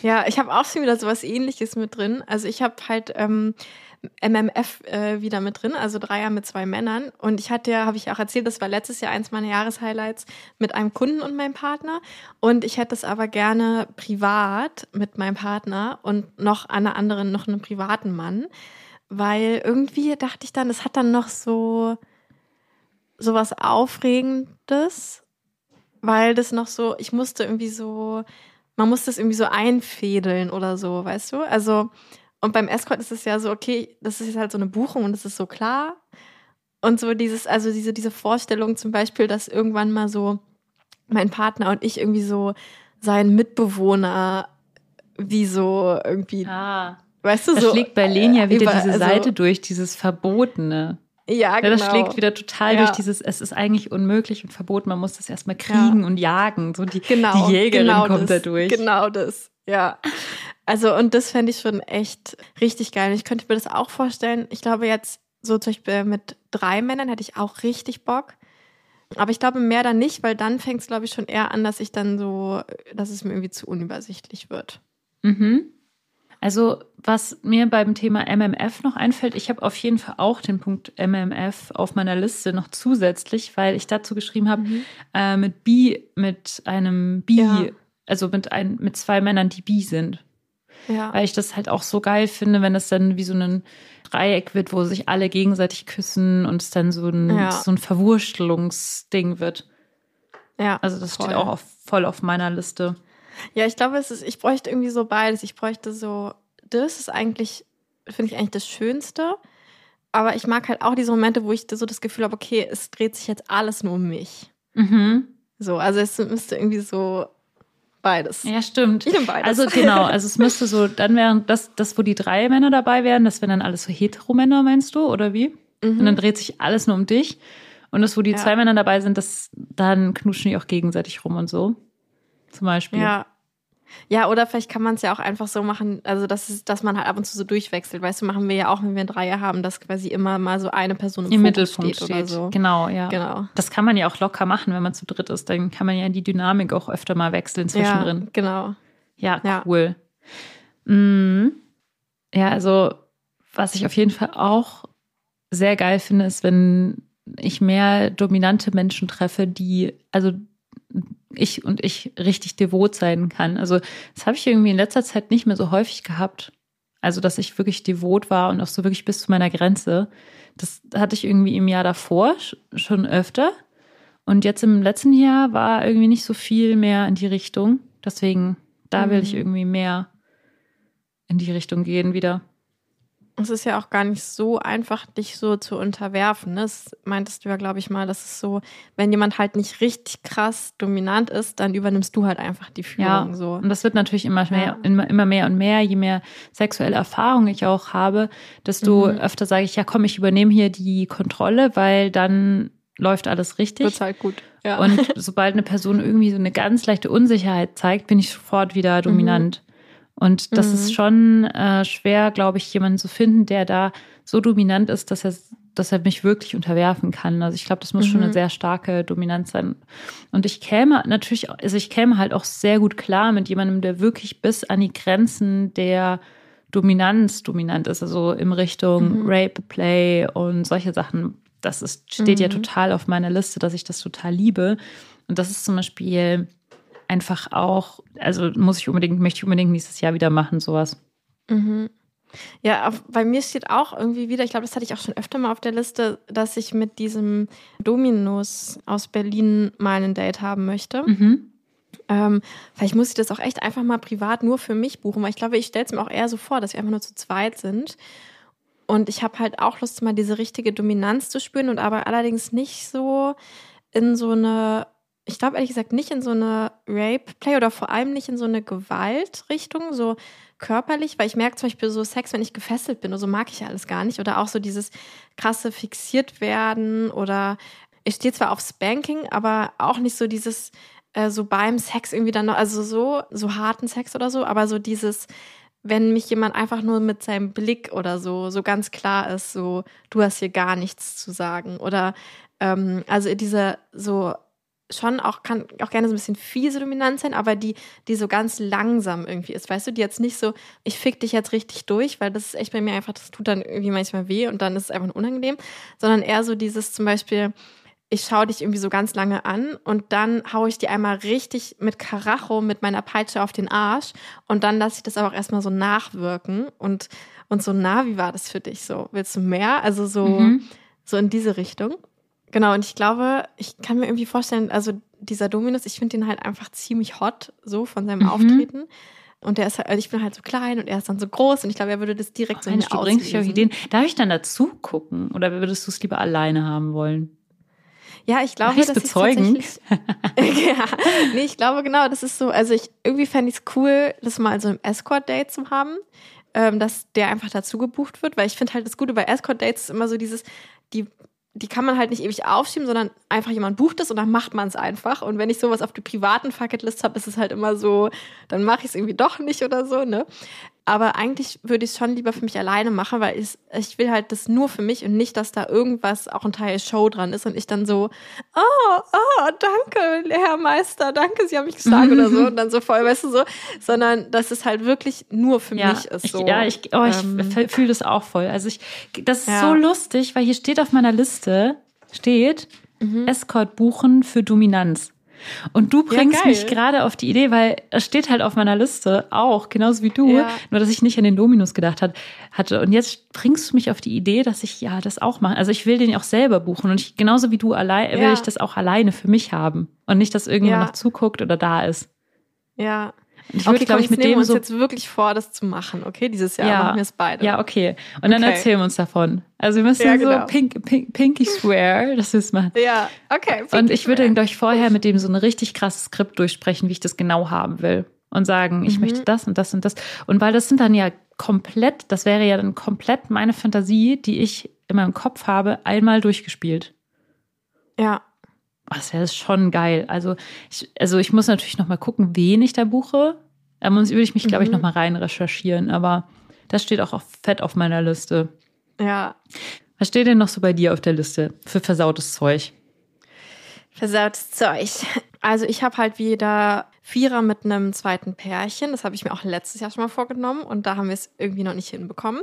Ja, ich habe auch schon wieder sowas ähnliches mit drin. Also ich habe halt ähm, MMF äh, wieder mit drin, also Dreier mit zwei Männern. Und ich hatte ja, habe ich auch erzählt, das war letztes Jahr eins meiner Jahreshighlights mit einem Kunden und meinem Partner. Und ich hätte es aber gerne privat mit meinem Partner und noch einer anderen, noch einem privaten Mann. Weil irgendwie dachte ich dann, es hat dann noch so, so was Aufregendes, weil das noch so, ich musste irgendwie so, man muss das irgendwie so einfädeln oder so, weißt du? Also, und beim Escort ist es ja so, okay, das ist jetzt halt so eine Buchung und es ist so klar. Und so dieses, also diese, diese Vorstellung zum Beispiel, dass irgendwann mal so mein Partner und ich irgendwie so seinen Mitbewohner wie so irgendwie, Ah. weißt du, Da so. schlägt bei Lenia äh, wieder über- diese also- Seite durch, dieses Verbotene. Ja, Ja, genau. das schlägt wieder total Ja. durch dieses, es ist eigentlich unmöglich und verboten, man muss das erstmal kriegen und jagen. So die, Genau, die Jägerin genau kommt das, da durch. Genau das, ja. Also, und das fände ich schon echt richtig geil. Ich könnte mir das auch vorstellen. Ich glaube, jetzt so zum Beispiel mit drei Männern hätte ich auch richtig Bock. Aber ich glaube mehr dann nicht, weil dann fängt es, glaube ich, schon eher an, dass ich dann so, dass es mir irgendwie zu unübersichtlich wird. Mhm. Also, was mir beim Thema MMF noch einfällt, ich habe auf jeden Fall auch den Punkt MMF auf meiner Liste noch zusätzlich, weil ich dazu geschrieben habe, äh, mit Bi, mit einem Bi, Ja. also mit, ein, mit zwei Männern, die Bi sind. Ja. Weil ich das halt auch so geil finde, wenn das dann wie so ein Dreieck wird, wo sich alle gegenseitig küssen und es dann so ein, Ja. so ein Verwurstelungsding wird. ja. Also das voll. steht auch auf, voll auf meiner Liste. Ja, ich glaube, es ist, ich bräuchte irgendwie so beides. Ich bräuchte so, das ist eigentlich, finde ich eigentlich das Schönste. Aber ich mag halt auch diese Momente, wo ich so das Gefühl habe, okay, es dreht sich jetzt alles nur um mich. Mhm. So, also es müsste irgendwie so beides. Ja, stimmt. Ich beides. Also genau, also es müsste so, dann wären das, das, wo die drei Männer dabei wären, das wären dann alles so Heteromänner, meinst du, oder wie? Und dann dreht sich alles nur um dich. Und das, wo die Mhm. Ja. zwei Männer dabei sind, das, dann knuschen die auch gegenseitig rum und so. Zum Beispiel. Ja. Ja, oder vielleicht kann man es ja auch einfach so machen, also dass, es, dass man halt ab und zu so durchwechselt. Weißt du, machen wir ja auch, wenn wir ein Dreier haben, dass quasi immer mal so eine Person im, Im Mittelpunkt steht, steht. oder so. Genau, ja. Genau. Das kann man ja auch locker machen, wenn man zu dritt ist. Dann kann man ja die Dynamik auch öfter mal wechseln Ja, zwischendrin. genau. Ja, Ja. cool. Mhm. Ja, also was ich auf jeden Fall auch sehr geil finde, ist, wenn ich mehr dominante Menschen treffe, die, also ich und ich richtig devot sein kann. Also das habe ich irgendwie in letzter Zeit nicht mehr so häufig gehabt. Also, dass ich wirklich devot war und auch so wirklich bis zu meiner Grenze. Das hatte ich irgendwie im Jahr davor sch- schon öfter. Und jetzt im letzten Jahr war irgendwie nicht so viel mehr in die Richtung. Deswegen, da will ich Mhm. irgendwie mehr in die Richtung gehen wieder. Es ist ja auch gar nicht so einfach, dich so zu unterwerfen. ne? Das meintest du ja, glaube ich mal, das ist so, wenn jemand halt nicht richtig krass dominant ist, dann übernimmst du halt einfach die Führung. Ja, So. und das wird natürlich immer mehr, Ja. immer, mehr und mehr, je mehr sexuelle Erfahrung ich auch habe, desto Mhm. öfter sage ich, ja komm, ich übernehme hier die Kontrolle, weil dann läuft alles richtig. Wird's halt gut. Ja. Und sobald eine Person irgendwie so eine ganz leichte Unsicherheit zeigt, bin ich sofort wieder dominant. Und das Mhm. ist schon äh, schwer, glaube ich, jemanden zu finden, der da so dominant ist, dass er, dass er mich wirklich unterwerfen kann. Also ich glaube, das muss schon Mhm. eine sehr starke Dominanz sein. Und ich käme natürlich, also ich käme halt auch sehr gut klar mit jemandem, der wirklich bis an die Grenzen der Dominanz dominant ist, also in Richtung Mhm. Rape, Play und solche Sachen. Das ist, steht ja Mhm. total auf meiner Liste, dass ich das total liebe. Und das ist zum Beispiel einfach auch, also muss ich unbedingt, möchte ich unbedingt nächstes Jahr wieder machen, sowas. Mhm. Ja, auf, bei mir steht auch irgendwie wieder, ich glaube, das hatte ich auch schon öfter mal auf der Liste, dass ich mit diesem Dominus aus Berlin mal ein Date haben möchte. Mhm. Ähm, vielleicht muss ich das auch echt einfach mal privat nur für mich buchen, weil ich glaube, ich stelle es mir auch eher so vor, dass wir einfach nur zu zweit sind. Und ich habe halt auch Lust, mal diese richtige Dominanz zu spüren und aber allerdings nicht so in so eine, ich glaube ehrlich gesagt nicht in so eine Rape-Play oder vor allem nicht in so eine Gewaltrichtung, so körperlich, weil ich merke zum Beispiel so Sex, wenn ich gefesselt bin, so mag ich alles gar nicht. Oder auch so dieses krasse fixiert werden oder ich stehe zwar auf Spanking, aber auch nicht so dieses äh, so beim Sex irgendwie dann noch, also so, so harten Sex oder so, aber so dieses, wenn mich jemand einfach nur mit seinem Blick oder so, so ganz klar ist, so, du hast hier gar nichts zu sagen. Oder ähm, also dieser so schon auch, kann auch gerne so ein bisschen fiese Dominanz sein, aber die, die so ganz langsam irgendwie ist. Weißt du, die jetzt nicht so, ich fick dich jetzt richtig durch, weil das ist echt bei mir einfach, das tut dann irgendwie manchmal weh und dann ist es einfach unangenehm, sondern eher so dieses zum Beispiel, ich schaue dich irgendwie so ganz lange an und dann haue ich dir einmal richtig mit Karacho, mit meiner Peitsche auf den Arsch und dann lasse ich das aber auch erstmal so nachwirken und, und so, na, wie war das für dich so? Willst du mehr? Also so, Mhm. so in diese Richtung. Genau, und ich glaube, ich kann mir irgendwie vorstellen, also dieser Dominus, ich finde den halt einfach ziemlich hot, so von seinem Mhm. Auftreten. Und der ist halt, also ich bin halt so klein und er ist dann so groß und ich glaube, er würde das direkt so in Mensch, du bringst dich auf. Ideen. Darf ich dann dazu gucken? Oder würdest du es lieber alleine haben wollen? Ja, ich glaube, Darf dass ich bezeugen? tatsächlich. ja, nee, ich glaube genau, das ist so. Also ich irgendwie fände ich es cool, das mal so im Escort-Date zu haben, ähm, dass der einfach dazu gebucht wird, weil ich finde halt das Gute bei Escort-Dates ist immer so dieses, die die kann man halt nicht ewig aufschieben, sondern einfach jemand bucht es und dann macht man es einfach. Und wenn ich sowas auf der privaten Fucketlist habe, ist es halt immer so, dann mache ich es irgendwie doch nicht oder so, ne? Aber eigentlich würde ich es schon lieber für mich alleine machen, weil ich, ich will halt das nur für mich und nicht, dass da irgendwas auch ein Teil Show dran ist und ich dann so, oh, oh, danke, Herr Meister, danke, Sie haben mich geschlagen oder so und dann so voll, weißt du so, sondern dass es halt wirklich nur für mich ist. ich, So. ja, ich, oh, ich Ähm, fühle das auch voll. Also ich, das ist Ja. so lustig, weil hier steht auf meiner Liste, steht Mhm. Escort buchen für Dominanz. Und du bringst geil. mich gerade auf die Idee, weil es steht halt auf meiner Liste auch, genauso wie du, Ja. nur dass ich nicht an den Dominus gedacht hat, hatte. Und jetzt bringst du mich auf die Idee, dass ich ja das auch mache. Also ich will den auch selber buchen und ich, genauso wie du allein, will Ja. ich das auch alleine für mich haben und nicht, dass irgendjemand Ja. noch zuguckt oder da ist. ja. Ich würde, okay, glaube ich, mit dem uns so jetzt wirklich vor, das zu machen, okay? Dieses Jahr Ja. machen wir es beide. Ja, okay. Und dann Okay. erzählen wir uns davon. Also wir müssen Ja, so genau. pink, pink, pinky swear, dass wir es machen. Ja, okay. Und ich würde glaube ich, vorher mit dem so ein richtig krasses Skript durchsprechen, wie ich das genau haben will. Und sagen, ich Mhm. möchte das und das und das. Und weil das sind dann ja komplett, das wäre ja dann komplett meine Fantasie, die ich in meinem Kopf habe, einmal durchgespielt. Ja, Oh, das wäre schon geil. Also ich, also ich muss natürlich noch mal gucken, wen ich da buche. Da muss, würde ich mich, glaube ich, Mhm. noch mal rein recherchieren. Aber das steht auch auf, fett auf meiner Liste. ja. Was steht denn noch so bei dir auf der Liste für versautes Zeug? Versautes Zeug. Also ich habe halt wieder Vierer mit einem zweiten Pärchen. Das habe ich mir auch letztes Jahr schon mal vorgenommen und da haben wir es irgendwie noch nicht hinbekommen.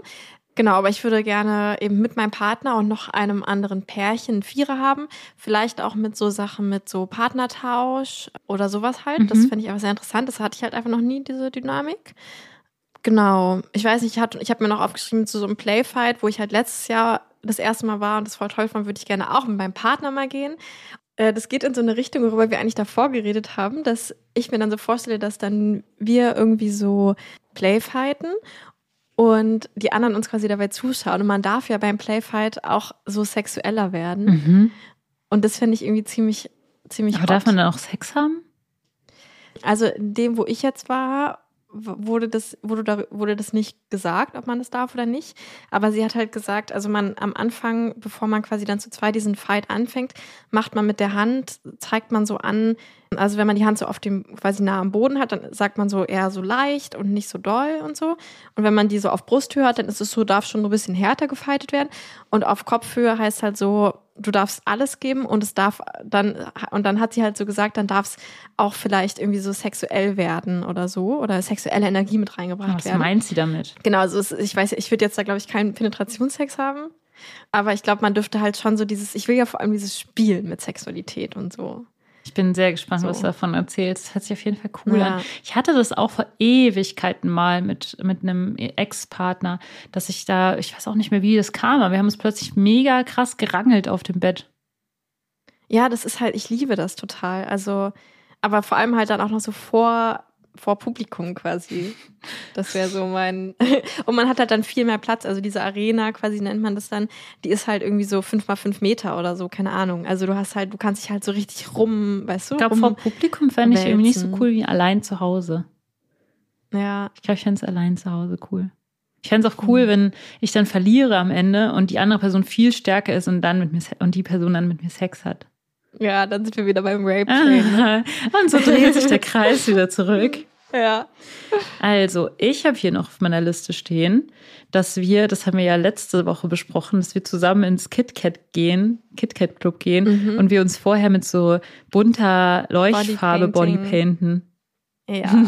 Genau, aber ich würde gerne eben mit meinem Partner und noch einem anderen Pärchen Vierer haben. Vielleicht auch mit so Sachen mit so Partnertausch oder sowas halt. Das Mhm. finde ich aber sehr interessant. Das hatte ich halt einfach noch nie, diese Dynamik. Genau. Ich weiß nicht, ich, hatte- ich habe mir noch aufgeschrieben zu so einem Playfight, wo ich halt letztes Jahr das erste Mal war und das voll toll fand, würde ich gerne auch mit meinem Partner mal gehen. Äh, Das geht in so eine Richtung, worüber wir eigentlich davor geredet haben, dass ich mir dann so vorstelle, dass dann wir irgendwie so Playfighten und die anderen uns quasi dabei zuschauen. Und man darf ja beim Playfight auch so sexueller werden. Mhm. Und das finde ich irgendwie ziemlich, ziemlich Aber darf hot. man dann auch Sex haben? Also in dem, wo ich jetzt war, wurde das, wurde, da, wurde das nicht gesagt, ob man das darf oder nicht. Aber sie hat halt gesagt, also man am Anfang, bevor man quasi dann zu zweit diesen Fight anfängt, macht man mit der Hand, zeigt man so an, also wenn man die Hand so auf dem quasi nah am Boden hat, dann sagt man so eher so leicht und nicht so doll und so. Und wenn man die so auf Brusthöhe hat, dann ist es so, darf schon ein bisschen härter gefightet werden. Und auf Kopfhöhe heißt halt so, du darfst alles geben und es darf dann, und dann hat sie halt so gesagt, dann darf es auch vielleicht irgendwie so sexuell werden oder so oder sexuelle Energie mit reingebracht Was werden. meint sie damit? Genau, also es, ich weiß, ich würde jetzt da, glaube ich, keinen Penetrationssex haben. Aber ich glaube, man dürfte halt schon so dieses, ich will ja vor allem dieses Spielen mit Sexualität und so. Ich bin sehr gespannt, So. was du davon erzählst. Das hört sich auf jeden Fall cool Ja. an. Ich hatte das auch vor Ewigkeiten mal mit, mit einem Ex-Partner, dass ich da, ich weiß auch nicht mehr, wie das kam, aber wir haben uns plötzlich mega krass gerangelt auf dem Bett. Ja, das ist halt, ich liebe das total. Also, aber vor allem halt dann auch noch so vor, vor Publikum quasi. Das wäre so mein. Und man hat halt dann viel mehr Platz. Also diese Arena quasi nennt man das dann, die ist halt irgendwie so fünf mal fünf Meter oder so, keine Ahnung. Also du hast halt, du kannst dich halt so richtig rum, weißt du? Ich glaube, vor Publikum fände ich irgendwie nicht so cool wie allein zu Hause. ja, Ich glaube, ich fände es allein zu Hause cool. Ich fände es auch cool, Mhm. wenn ich dann verliere am Ende und die andere Person viel stärker ist und dann mit mir und die Person dann mit mir Sex hat. ja, dann sind wir wieder beim Rape ne? und so dreht sich der Kreis wieder zurück. Ja. Also, ich habe hier noch auf meiner Liste stehen, dass wir, das haben wir ja letzte Woche besprochen, dass wir zusammen ins KitKat gehen, KitKat Club gehen Mhm. und wir uns vorher mit so bunter Leuchtfarbe. Bodypainten. Ja.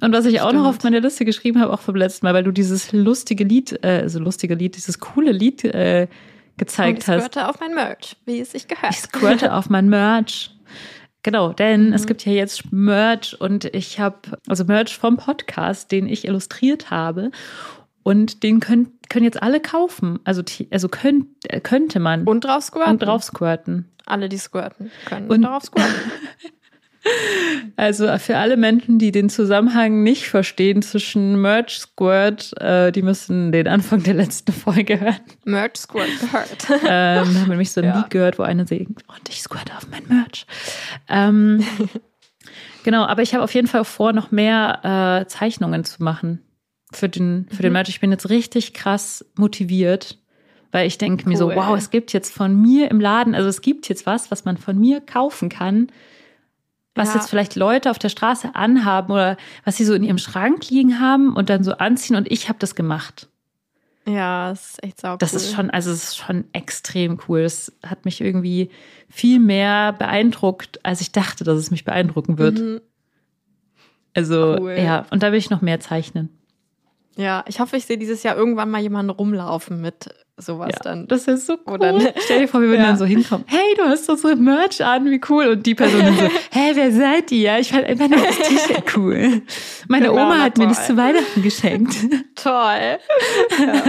Und was ich auch noch Stimmt. auf meine Liste geschrieben habe, auch vom letzten Mal, weil du dieses lustige Lied, äh, also lustige Lied, dieses coole Lied äh, gezeigt ich hast. squirte auf mein Merch, wie es sich gehört. Ich squirte auf mein Merch. Genau, denn Mhm. es gibt ja jetzt Merch und ich habe, also Merch vom Podcast, den ich illustriert habe. Und den können, können jetzt alle kaufen. Also, also könnt, könnte man Und drauf squirten. und drauf squirten. Alle, die squirten können. Und- Und drauf squirten. Also für alle Menschen, die den Zusammenhang nicht verstehen zwischen Merch Squirt, äh, die müssen den Anfang der letzten Folge hören. Merch squirt gehört. ähm, da haben wir nämlich so ein Ja. Lied gehört, wo eine singt, und ich squirte auf mein Merch. Ähm, genau, aber ich habe auf jeden Fall vor, noch mehr äh, Zeichnungen zu machen für den, für den Mhm. Merch. Ich bin jetzt richtig krass motiviert, weil ich denke mir so, Cool. wow, es gibt jetzt von mir im Laden, also es gibt jetzt was, was man von mir kaufen kann, was Ja. jetzt vielleicht Leute auf der Straße anhaben oder was sie so in ihrem Schrank liegen haben und dann so anziehen und ich habe das gemacht. Ja, das ist echt sauber. Das ist schon, also es ist schon extrem cool. Es hat mich irgendwie viel mehr beeindruckt, als ich dachte, dass es mich beeindrucken wird. Mhm. Also Cool. ja, und da will ich noch mehr zeichnen. Ja, ich hoffe, ich sehe dieses Jahr irgendwann mal jemanden rumlaufen mit sowas ja, dann. das ist so cool. Ne? Stell dir vor, wir würden Ja. dann so hinkommen. Hey, du hast doch so Merch an, wie cool. Und die Person dann so, hä, wer seid ihr? Ich fand einfach nur das T-Shirt cool. Meine Genau, Oma hat mir das toll. zu Weihnachten geschenkt. Toll. Ja,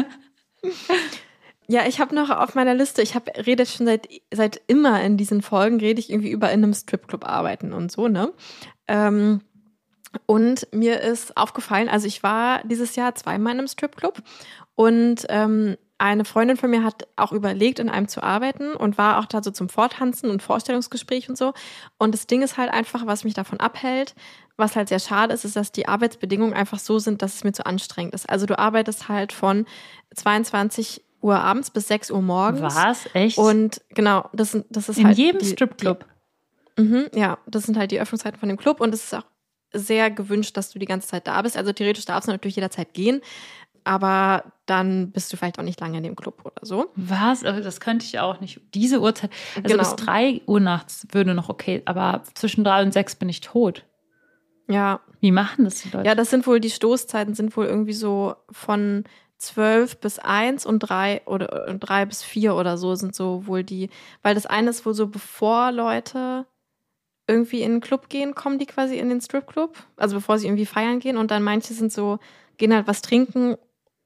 ja ich habe noch auf meiner Liste, ich habe rede schon seit, seit immer in diesen Folgen, rede ich irgendwie über in einem Stripclub arbeiten und so, ne? Ähm, und mir ist aufgefallen, also ich war dieses Jahr zweimal in einem Stripclub und ähm, eine Freundin von mir hat auch überlegt, in einem zu arbeiten und war auch da so zum Vortanzen und Vorstellungsgespräch und so. Und das Ding ist halt einfach, was mich davon abhält, was halt sehr schade ist, ist, dass die Arbeitsbedingungen einfach so sind, dass es mir zu anstrengend ist. Also du arbeitest halt von 22 Uhr abends bis 6 Uhr morgens. Was? Echt? Und genau, das, sind, das ist in halt jedem die, Stripclub. Die, mhm, ja, das sind halt die Öffnungszeiten von dem Club und es ist auch sehr gewünscht, dass du die ganze Zeit da bist. Also theoretisch darfst du natürlich jederzeit gehen, aber dann bist du vielleicht auch nicht lange in dem Club oder so. Was? Also Das könnte ich auch nicht. Diese Uhrzeit. Also Genau. bis drei Uhr nachts würde noch okay, aber zwischen drei und sechs bin ich tot. Ja, Wie machen das die Leute? ja, das sind wohl die Stoßzeiten sind wohl irgendwie so von 12 bis 1 und 3 oder und 3 bis 4 oder so sind so wohl die, weil das eine ist wohl so, bevor Leute irgendwie in den Club gehen, kommen die quasi in den Stripclub, also bevor sie irgendwie feiern gehen und dann manche sind so, gehen halt was trinken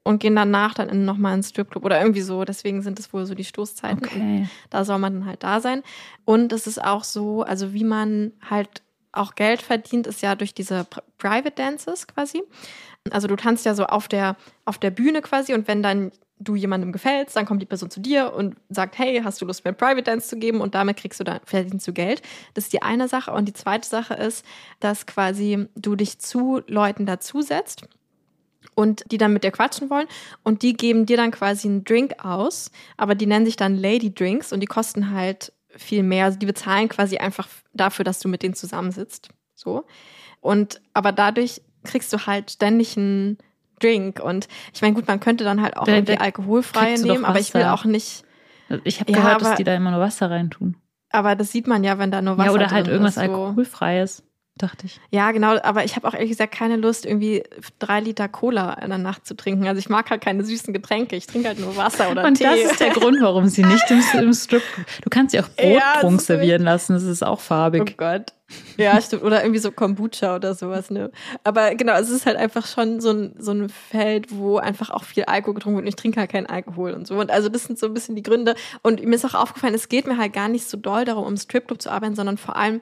und gehen danach dann in, nochmal ins Stripclub oder irgendwie so, deswegen sind es wohl so die Stoßzeiten. okay. Da soll man dann halt da sein. Und es ist auch so, also wie man halt auch Geld verdient, ist ja durch diese Pri- Private Dances quasi. Also du tanzt ja so auf der, auf der Bühne quasi und wenn dann du jemandem gefällst, dann kommt die Person zu dir und sagt, hey, hast du Lust, mir Private Dance zu geben? Und damit kriegst du dann, verdienst du Geld. Das ist die eine Sache. Und die zweite Sache ist, dass quasi du dich zu Leuten dazusetzt und die dann mit dir quatschen wollen und die geben dir dann quasi einen Drink aus, aber die nennen sich dann Lady Drinks und die kosten halt viel mehr. Also die bezahlen quasi einfach dafür, dass du mit denen zusammensitzt. So. Und aber dadurch kriegst du halt ständig einen Drink. Und ich meine, gut, man könnte dann halt auch irgendwie alkoholfreie nehmen, aber ich will auch nicht. Ich habe Ja, gehört, dass aber- die da immer nur Wasser reintun. Aber das sieht man ja, wenn da nur Wasser ja, oder halt irgendwas ist, so. Alkoholfreies, dachte ich. Ja, genau, aber ich habe auch ehrlich gesagt keine Lust, irgendwie drei Liter Cola in der Nacht zu trinken. Also ich mag halt keine süßen Getränke. Ich trinke halt nur Wasser oder Und Tee. das ist der Grund, warum sie nicht im, im Strip. Du kannst sie auch Ja, Brottrunk ist servieren lassen, das ist auch Oh farbig. Gott. Ja, stimmt. Oder irgendwie so Kombucha oder sowas, ne? Aber genau, es ist halt einfach schon so ein, so ein Feld, wo einfach auch viel Alkohol getrunken wird und ich trinke halt keinen Alkohol und so. Und also das sind so ein bisschen die Gründe. Und mir ist auch aufgefallen, es geht mir halt gar nicht so doll darum, um Stripclub zu arbeiten, sondern vor allem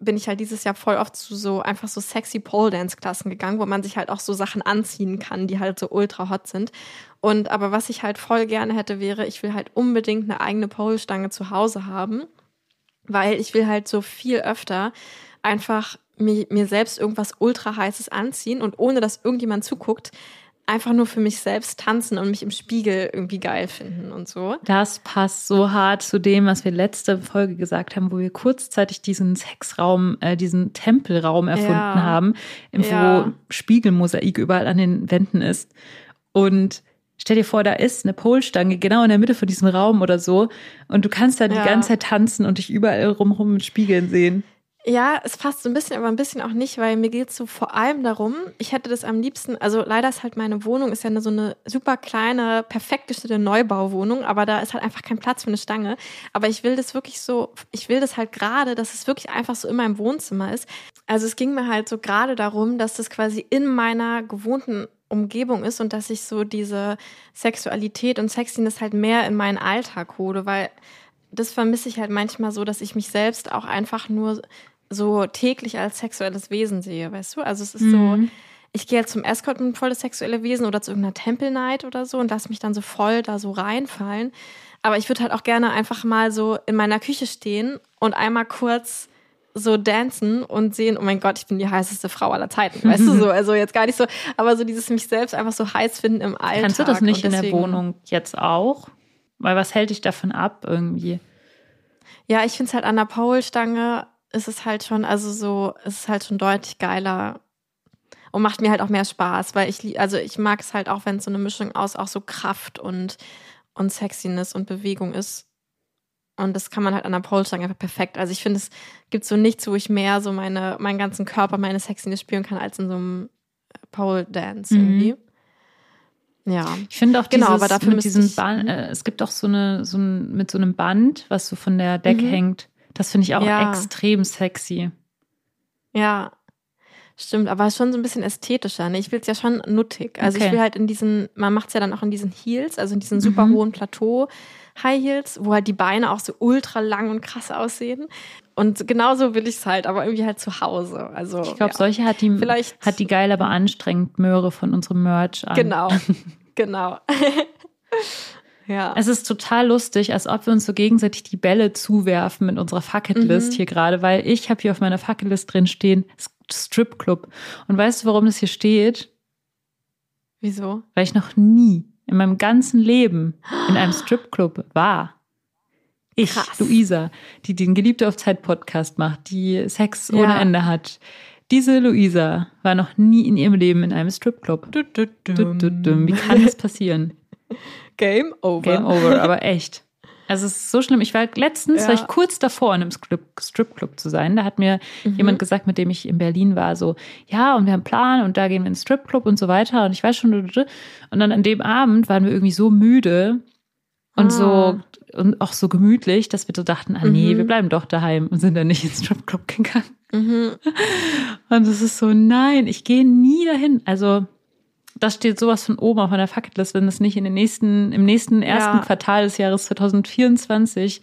bin ich halt dieses Jahr voll oft zu so einfach so sexy Pole Dance Klassen gegangen, wo man sich halt auch so Sachen anziehen kann, die halt so ultra hot sind. Und aber was ich halt voll gerne hätte, wäre, ich will halt unbedingt eine eigene Pole Stange zu Hause haben weil ich will halt so viel öfter einfach mir, mir selbst irgendwas ultra heißes anziehen und ohne dass irgendjemand zuguckt, einfach nur für mich selbst tanzen und mich im Spiegel irgendwie geil finden und so. Das passt so hart zu dem, was wir letzte Folge gesagt haben, wo wir kurzzeitig diesen Sexraum, äh, diesen Tempelraum erfunden Ja. haben, im- wo Ja. Spiegelmosaik überall an den Wänden ist. Und stell dir vor, da ist eine Polstange genau in der Mitte von diesem Raum oder so. Und du kannst da die Ja. ganze Zeit tanzen und dich überall rumrum mit Spiegeln sehen. Ja, es passt so ein bisschen, aber ein bisschen auch nicht, weil mir geht es so vor allem darum, ich hätte das am liebsten, also leider ist halt meine Wohnung, ist ja eine, so eine super kleine, perfekt gestellte Neubauwohnung, aber da ist halt einfach kein Platz für eine Stange. Aber ich will das wirklich so, ich will das halt gerade, dass es wirklich einfach so in meinem Wohnzimmer ist. Also es ging mir halt so gerade darum, dass das quasi in meiner gewohnten Umgebung ist und dass ich so diese Sexualität und Sexiness halt mehr in meinen Alltag hole, weil das vermisse ich halt manchmal so, dass ich mich selbst auch einfach nur so täglich als sexuelles Wesen sehe, weißt du? Also es ist so, ich gehe halt zum Escort und bin voll das sexuelle Wesen oder zu irgendeiner Temple Night oder so und lass mich dann so voll da so reinfallen. Aber ich würde halt auch gerne einfach mal so in meiner Küche stehen und einmal kurz so dancen und sehen, oh mein Gott, ich bin die heißeste Frau aller Zeiten, weißt du so, also jetzt gar nicht so, aber so dieses mich selbst einfach so heiß finden im Alltag. Kannst du das nicht und in der deswegen- Wohnung jetzt auch? Weil was hält dich davon ab irgendwie? Ja, ich finde es halt an der Paulstange ist es halt schon, also so, es ist halt schon deutlich geiler und macht mir halt auch mehr Spaß, weil ich, also ich mag es halt auch, wenn es so eine Mischung aus auch so Kraft und, und Sexiness und Bewegung ist. Und das kann man halt an der Paulstange einfach perfekt. Also ich finde, es gibt so nichts, wo ich mehr so meine, meinen ganzen Körper, meine Sexiness spüren kann, als in so einem Pole Dance Mhm. irgendwie. Ja. Ich finde auch Genau, dieses, aber dafür mit diesem ich- Band, äh, es gibt auch so eine, so ein, mit so einem Band, was so von der Decke Mhm. hängt. Das finde ich auch Ja. extrem sexy. Ja, stimmt, aber schon so ein bisschen ästhetischer. Ne? Ich will es ja schon nuttig. Also Okay. ich will halt in diesen, man macht es ja dann auch in diesen Heels, also in diesen super Mhm. hohen Plateau High Heels, wo halt die Beine auch so ultra lang und krass aussehen. Und genauso will ich es halt, aber irgendwie halt zu Hause. Also Ich glaube, ja. solche hat die, Vielleicht- hat die geil, aber anstrengend Möhre von unserem Merch an. Genau, genau. ja. Es ist total lustig, als ob wir uns so gegenseitig die Bälle zuwerfen mit unserer Fucketlist Mhm. hier gerade, weil ich habe hier auf meiner Fucketlist drin stehen Strip Club. Und weißt du, warum das hier steht? Wieso? Weil ich noch nie in meinem ganzen Leben in einem Stripclub war. Ich, Krass. Luisa, die den Geliebte auf Zeit Podcast macht, die Sex ohne Ja. Ende hat. Diese Luisa war noch nie in ihrem Leben in einem Stripclub. Wie kann das passieren? Game over. Game over, aber echt. Also es ist so schlimm. Ich war letztens, Ja. war ich kurz davor, in einem Strip, Stripclub zu sein. Da hat mir Mhm. jemand gesagt, mit dem ich in Berlin war, so, ja, und wir haben einen Plan und da gehen wir in den Stripclub und so weiter. Und ich weiß schon, und dann an dem Abend waren wir irgendwie so müde und Ah. so und auch so gemütlich, dass wir so dachten, ah nee, Mhm. wir bleiben doch daheim und sind dann nicht ins Stripclub gegangen. Mhm. Und es ist so, nein, ich gehe nie dahin. Also, das steht sowas von oben auf meiner Fucketlist, wenn das nicht in den nächsten, im nächsten ersten Ja. Quartal des Jahres 2024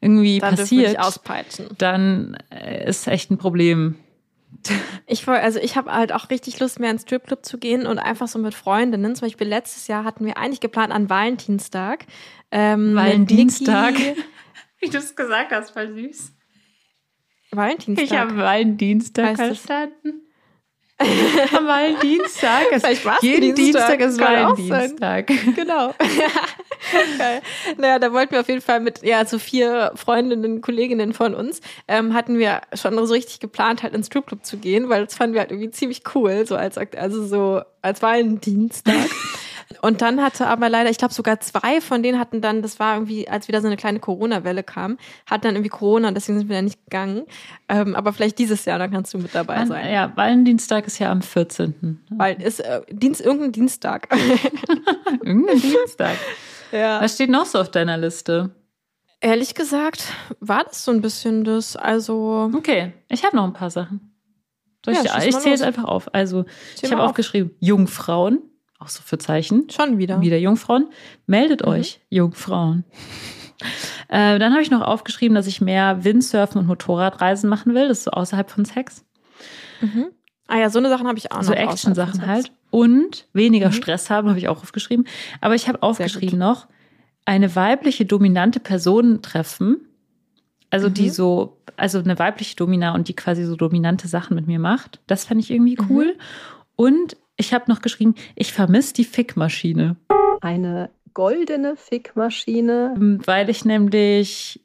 irgendwie Dann passiert, auspeitschen. dann äh, ist echt ein Problem. Ich wollte, also ich habe halt auch richtig Lust, mehr ins Stripclub zu gehen und einfach so mit Freundinnen. Zum Beispiel letztes Jahr hatten wir eigentlich geplant an Valentinstag. Ähm, Valentinstag? Wie du es gesagt hast, voll süß. Valentinstag. Ich habe Valentinstag verstanden. Am Valentinstag. Es- Vielleicht war's Jeden Dienstag, Dienstag ist. Valentinstag. genau. Geil. Naja, da wollten wir auf jeden Fall mit, ja, so vier Freundinnen, Kolleginnen von uns, ähm, hatten wir schon so richtig geplant, halt ins Stripclub zu gehen, weil das fanden wir halt irgendwie ziemlich cool, so als, also so, als Valentinstag. Und dann hatte aber leider, ich glaube sogar zwei von denen hatten dann, das war irgendwie, als wieder so eine kleine Corona-Welle kam, hat dann irgendwie Corona und deswegen sind wir da nicht gegangen. Ähm, aber vielleicht dieses Jahr, dann kannst du mit dabei sein. Ja, Valentinstag ist ja am 14. Weil ist äh, Dienst, irgendein Dienstag. Irgendein Dienstag. ja. Was steht noch so auf deiner Liste? Ehrlich gesagt, war das so ein bisschen das. Also, Okay, ich habe noch ein paar Sachen. Soll ich Ja, ich zähle jetzt los. einfach auf. Also, ich habe auf. aufgeschrieben, Jungfrauen, auch so für Zeichen. schon wieder. Wieder Jungfrauen. Meldet Mhm. euch, Jungfrauen. Äh, dann habe ich noch aufgeschrieben, dass ich mehr Windsurfen und Motorradreisen machen will. Das ist so außerhalb von Sex. Mhm. Ah ja, so eine Sachen habe ich auch noch. so Action-Sachen halt. Und weniger Mhm. Stress haben, habe ich auch aufgeschrieben. Aber ich habe aufgeschrieben noch, eine weibliche dominante Person treffen. Also die Mhm. so, also eine weibliche Domina und die quasi so dominante Sachen mit mir macht. Das fand ich irgendwie Mhm. cool. Und Ich habe noch geschrieben, ich vermisse die Fickmaschine. Eine goldene Fickmaschine. Ähm, Weil ich nämlich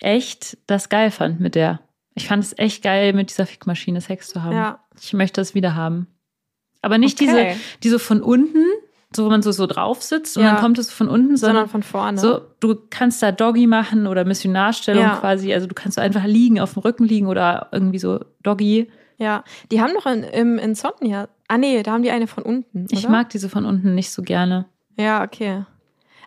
echt das geil fand mit der. Ich fand es echt geil, mit dieser Fickmaschine Sex zu haben. Ja. Ich möchte das wieder haben. Aber nicht Okay. diese, die so von unten, so wo man so, so drauf sitzt und Ja. dann kommt es von unten, Sondern sondern von vorne. so, du kannst da Doggy machen oder Missionarstellung Ja. quasi. Also du kannst so einfach liegen, auf dem Rücken liegen oder irgendwie so Doggy. Ja. Die haben doch in, im Insomnia. Ah, nee, da haben die eine von unten. Ich oder? mag diese von unten nicht so gerne. Ja, okay.